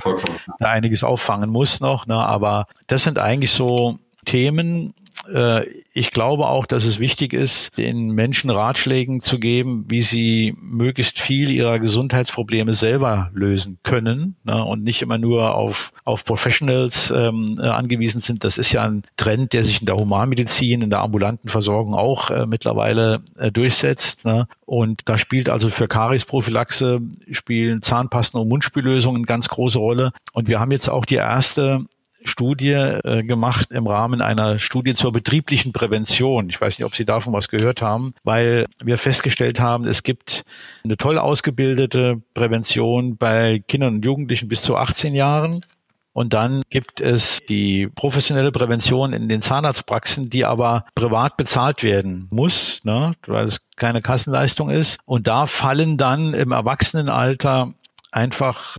da einiges auffangen muss noch. Ne? Aber das sind eigentlich so Themen, ich glaube auch, dass es wichtig ist, den Menschen Ratschlägen zu geben, wie sie möglichst viel ihrer Gesundheitsprobleme selber lösen können ne, und nicht immer nur auf, auf Professionals ähm, äh, angewiesen sind. Das ist ja ein Trend, der sich in der Humanmedizin, in der ambulanten Versorgung auch äh, mittlerweile äh, durchsetzt. Ne. Und da spielt also für Kariesprophylaxe spielen Zahnpasten und Mundspüllösungen eine ganz große Rolle. Und wir haben jetzt auch die erste Studie äh, gemacht im Rahmen einer Studie zur betrieblichen Prävention. Ich weiß nicht, ob Sie davon was gehört haben, weil wir festgestellt haben, es gibt eine toll ausgebildete Prävention bei Kindern und Jugendlichen bis zu 18 Jahren. Und dann gibt es die professionelle Prävention in den Zahnarztpraxen, die aber privat bezahlt werden muss, ne, weil es keine Kassenleistung ist. Und da fallen dann im Erwachsenenalter einfach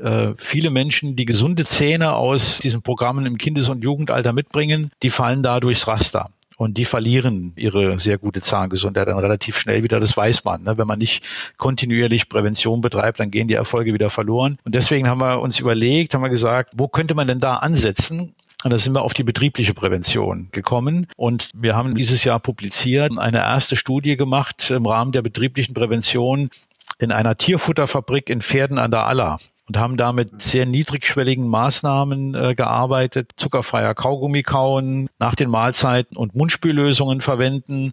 äh, viele Menschen, die gesunde Zähne aus diesen Programmen im Kindes- und Jugendalter mitbringen, die fallen da durchs Raster. Und die verlieren ihre sehr gute Zahngesundheit dann relativ schnell wieder. Das weiß man. Ne? Wenn man nicht kontinuierlich Prävention betreibt, dann gehen die Erfolge wieder verloren. Und deswegen haben wir uns überlegt, haben wir gesagt, wo könnte man denn da ansetzen? Und da sind wir auf die betriebliche Prävention gekommen. Und wir haben dieses Jahr publiziert, eine erste Studie gemacht im Rahmen der betrieblichen Prävention in einer Tierfutterfabrik in Pferden an der Aller und haben da mit sehr niedrigschwelligen Maßnahmen äh, gearbeitet. Zuckerfreier Kaugummi kauen, nach den Mahlzeiten und Mundspüllösungen verwenden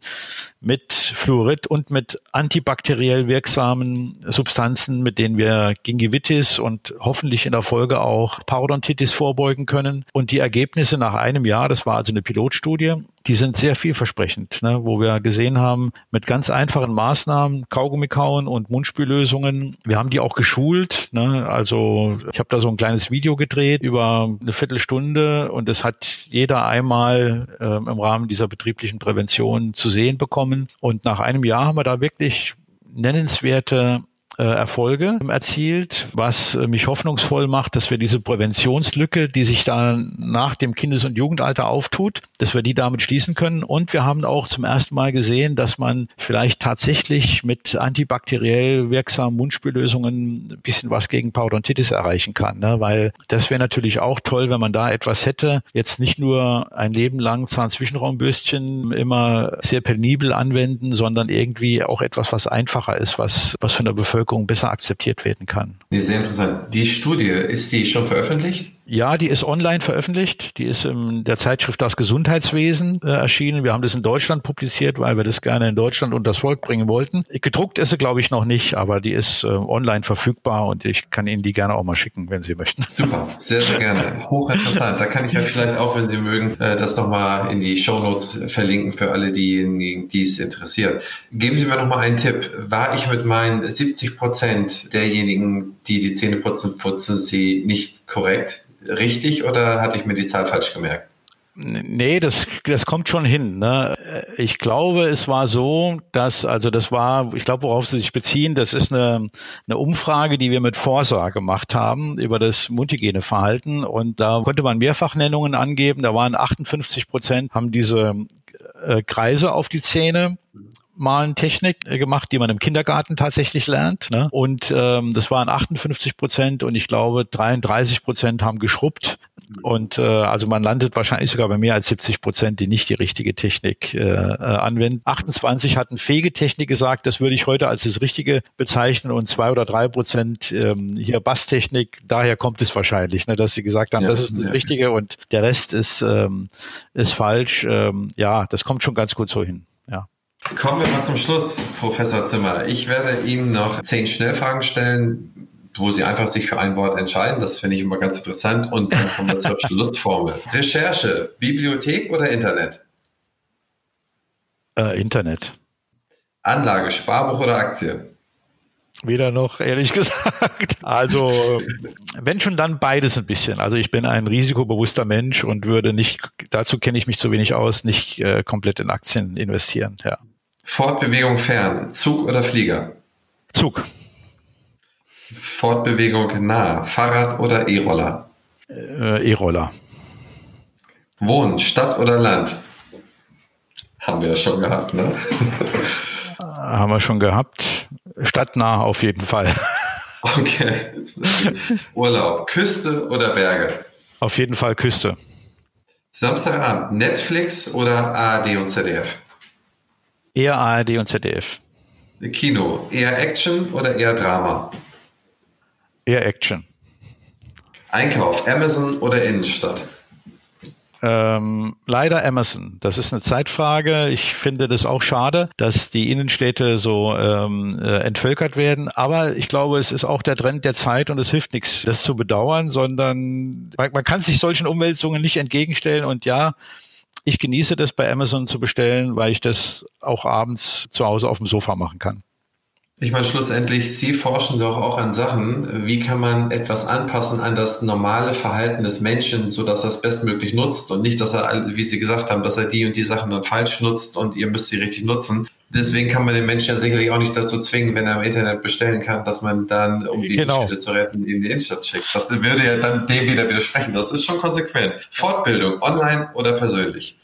mit Fluorid und mit antibakteriell wirksamen Substanzen, mit denen wir Gingivitis und hoffentlich in der Folge auch Parodontitis vorbeugen können. Und die Ergebnisse nach einem Jahr, das war also eine Pilotstudie, die sind sehr vielversprechend, ne, wo wir gesehen haben, mit ganz einfachen Maßnahmen, Kaugummi kauen und Mundspüllösungen, wir haben die auch geschult. Ne, also ich habe da so ein kleines Video gedreht über eine Viertelstunde und das hat jeder einmal äh, im Rahmen dieser betrieblichen Prävention zu sehen bekommen. Und nach einem Jahr haben wir da wirklich nennenswerte Erfolge erzielt, was äh, mich hoffnungsvoll macht, dass wir diese Präventionslücke, die sich da nach dem Kindes- und Jugendalter auftut, dass wir die damit schließen können. Und wir haben auch zum ersten Mal gesehen, dass man vielleicht tatsächlich mit antibakteriell wirksamen Mundspüllösungen ein bisschen was gegen Parodontitis erreichen kann. Ne? Weil das wäre natürlich auch toll, wenn man da etwas hätte. Jetzt nicht nur ein Leben lang Zahnzwischenraumbürstchen immer sehr penibel anwenden, sondern irgendwie auch etwas, was einfacher ist, was, was von der Bevölkerung Bevölkerung besser akzeptiert werden kann. Sehr interessant. Die Studie, ist die schon veröffentlicht? Ja, die ist online veröffentlicht. Die ist in der Zeitschrift Das Gesundheitswesen äh, erschienen. Wir haben das in Deutschland publiziert, weil wir das gerne in Deutschland und das Volk bringen wollten. Gedruckt ist sie, glaube ich, noch nicht, aber die ist äh, online verfügbar und ich kann Ihnen die gerne auch mal schicken, wenn Sie möchten. Super, sehr, sehr gerne. Hochinteressant. Da kann ich ja vielleicht auch, wenn Sie mögen, äh, das nochmal in die Show Notes verlinken für alle diejenigen, die es interessiert. Geben Sie mir nochmal einen Tipp. War ich mit meinen 70 Prozent derjenigen, die die Zähne putzen, putzen sie nicht korrekt? richtig oder hatte ich mir die Zahl falsch gemerkt? Nee, das, das kommt schon hin. Ne? Ich glaube, es war so, dass, also das war, ich glaube, worauf Sie sich beziehen, das ist eine, eine Umfrage, die wir mit Forsa gemacht haben über das Multigene-Verhalten und da konnte man Mehrfachnennungen angeben. Da waren 58 Prozent, haben diese äh, Kreise auf die Zähne malen Technik äh, gemacht, die man im Kindergarten tatsächlich lernt. Ne? Und ähm, das waren 58 Prozent und ich glaube 33 Prozent haben geschrubbt. Und äh, also man landet wahrscheinlich sogar bei mehr als 70 Prozent, die nicht die richtige Technik äh, äh, anwenden. 28 hatten Fegetechnik gesagt, das würde ich heute als das Richtige bezeichnen und zwei oder drei Prozent ähm, hier Basstechnik, daher kommt es wahrscheinlich, ne, dass sie gesagt haben, ja, das ist das ja. Richtige und der Rest ist, ähm, ist falsch. Ähm, ja, das kommt schon ganz gut so hin. Kommen wir mal zum Schluss, Professor Zimmer. Ich werde Ihnen noch zehn Schnellfragen stellen. wo sie einfach sich für ein Wort entscheiden. Das finde ich immer ganz interessant. Und dann kommen wir zur Schlussformel. Recherche, Bibliothek oder Internet? Äh, Internet. Anlage, Sparbuch oder Aktie? Weder noch, ehrlich gesagt. Also, wenn schon dann beides ein bisschen. Also ich bin ein risikobewusster Mensch und würde nicht, dazu kenne ich mich zu wenig aus, nicht äh, komplett in Aktien investieren, ja. Fortbewegung fern, Zug oder Flieger? Zug. Fortbewegung nah, Fahrrad oder E-Roller? Äh, E-Roller. Wohnen, Stadt oder Land? Haben wir ja schon gehabt, ne? Haben wir schon gehabt. Stadtnah auf jeden Fall. Okay. Urlaub, Küste oder Berge? Auf jeden Fall Küste. Samstagabend, Netflix oder ARD und ZDF? Eher ARD und ZDF. Kino, eher Action oder eher Drama? Eher Action. Einkauf, Amazon oder Innenstadt? Ähm, leider Amazon. Das ist eine Zeitfrage. Ich finde das auch schade, dass die Innenstädte so ähm, äh, entvölkert werden. Aber ich glaube, es ist auch der Trend der Zeit und es hilft nichts, das zu bedauern, sondern man, man kann sich solchen Umwälzungen nicht entgegenstellen. Und ja, ich genieße das bei Amazon zu bestellen, weil ich das auch abends zu Hause auf dem Sofa machen kann. Ich meine, schlussendlich, Sie forschen doch auch an Sachen. Wie kann man etwas anpassen an das normale Verhalten des Menschen, so dass er es bestmöglich nutzt und nicht, dass er, wie Sie gesagt haben, dass er die und die Sachen dann falsch nutzt und ihr müsst sie richtig nutzen. Deswegen kann man den Menschen ja sicherlich auch nicht dazu zwingen, wenn er im Internet bestellen kann, dass man dann, um die genau. Städte zu retten, in die Innenstadt schickt. Das würde ja dann dem wieder widersprechen. Das ist schon konsequent. Fortbildung, online oder persönlich?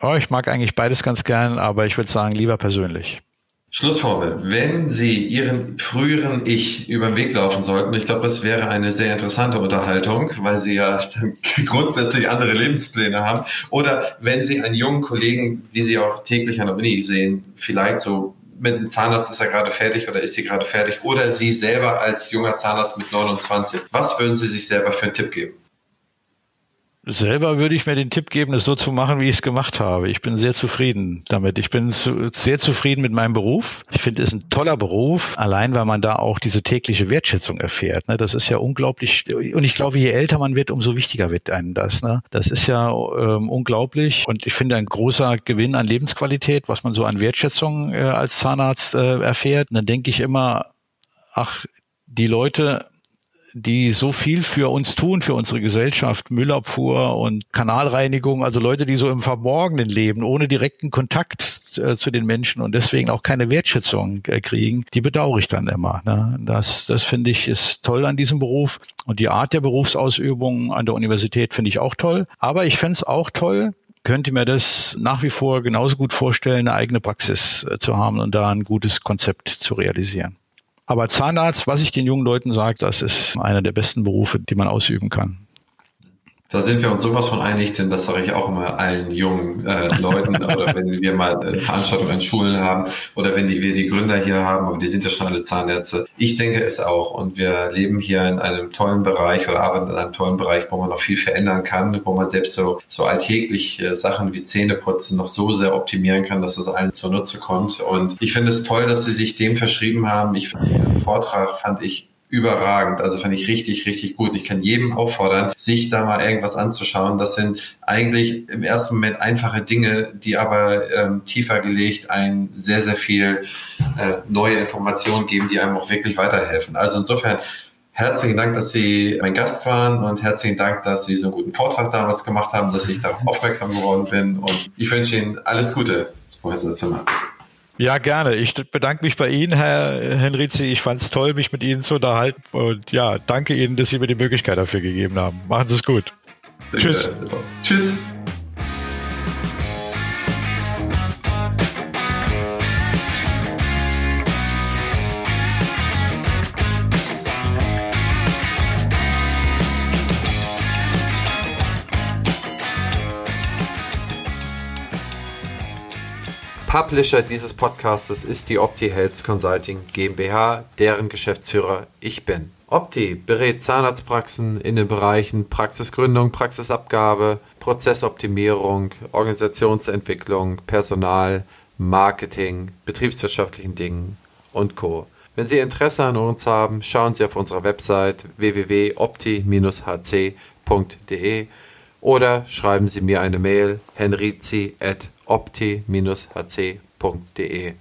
Oh, ich mag eigentlich beides ganz gern, aber ich würde sagen, lieber persönlich. Schlussformel. Wenn Sie Ihren früheren Ich über den Weg laufen sollten, ich glaube, das wäre eine sehr interessante Unterhaltung, weil Sie ja grundsätzlich andere Lebenspläne haben. Oder wenn Sie einen jungen Kollegen, die Sie auch täglich an der Uni sehen, vielleicht so mit dem Zahnarzt ist er gerade fertig oder ist sie gerade fertig, oder Sie selber als junger Zahnarzt mit 29, was würden Sie sich selber für einen Tipp geben? Selber würde ich mir den Tipp geben, es so zu machen, wie ich es gemacht habe. Ich bin sehr zufrieden damit. Ich bin zu, sehr zufrieden mit meinem Beruf. Ich finde es ein toller Beruf, allein weil man da auch diese tägliche Wertschätzung erfährt. Ne? Das ist ja unglaublich. Und ich glaube, je älter man wird, umso wichtiger wird einem das. Ne? Das ist ja ähm, unglaublich. Und ich finde ein großer Gewinn an Lebensqualität, was man so an Wertschätzung äh, als Zahnarzt äh, erfährt. Und dann denke ich immer, ach, die Leute die so viel für uns tun, für unsere Gesellschaft, Müllabfuhr und Kanalreinigung, also Leute, die so im Verborgenen leben, ohne direkten Kontakt äh, zu den Menschen und deswegen auch keine Wertschätzung äh, kriegen, die bedauere ich dann immer. Ne? Das, das finde ich ist toll an diesem Beruf und die Art der Berufsausübung an der Universität finde ich auch toll. Aber ich fände es auch toll, könnte mir das nach wie vor genauso gut vorstellen, eine eigene Praxis äh, zu haben und da ein gutes Konzept zu realisieren. Aber Zahnarzt, was ich den jungen Leuten sage, das ist einer der besten Berufe, die man ausüben kann. Da sind wir uns sowas von einig, denn das sage ich auch immer allen jungen äh, Leuten oder wenn wir mal äh, Veranstaltungen in Schulen haben oder wenn die, wir die Gründer hier haben, aber die sind ja schon alle Zahnärzte. Ich denke es auch und wir leben hier in einem tollen Bereich oder arbeiten in einem tollen Bereich, wo man noch viel verändern kann, wo man selbst so, so alltäglich äh, Sachen wie Zähneputzen noch so sehr optimieren kann, dass das allen zunutze kommt. Und ich finde es toll, dass Sie sich dem verschrieben haben. Ich den Vortrag fand ich überragend. Also fand ich richtig, richtig gut. Ich kann jedem auffordern, sich da mal irgendwas anzuschauen. Das sind eigentlich im ersten Moment einfache Dinge, die aber ähm, tiefer gelegt ein sehr, sehr viel äh, neue Informationen geben, die einem auch wirklich weiterhelfen. Also insofern Herzlichen Dank, dass Sie mein Gast waren und herzlichen Dank, dass Sie so einen guten Vortrag damals gemacht haben, dass ich darauf aufmerksam geworden bin. Und ich wünsche Ihnen alles Gute, Professor Zimmer. Ja, gerne. Ich bedanke mich bei Ihnen, Herr Henrizi. Ich fand es toll, mich mit Ihnen zu unterhalten. Und ja, danke Ihnen, dass Sie mir die Möglichkeit dafür gegeben haben. Machen Sie es gut. Tschüss. Tschüss. Publisher dieses Podcastes ist die Opti Health Consulting GmbH, deren Geschäftsführer ich bin. Opti berät Zahnarztpraxen in den Bereichen Praxisgründung, Praxisabgabe, Prozessoptimierung, Organisationsentwicklung, Personal, Marketing, betriebswirtschaftlichen Dingen und Co. Wenn Sie Interesse an uns haben, schauen Sie auf unserer Website www.opti-hc.de oder schreiben Sie mir eine Mail henrizi.opti-hc.de.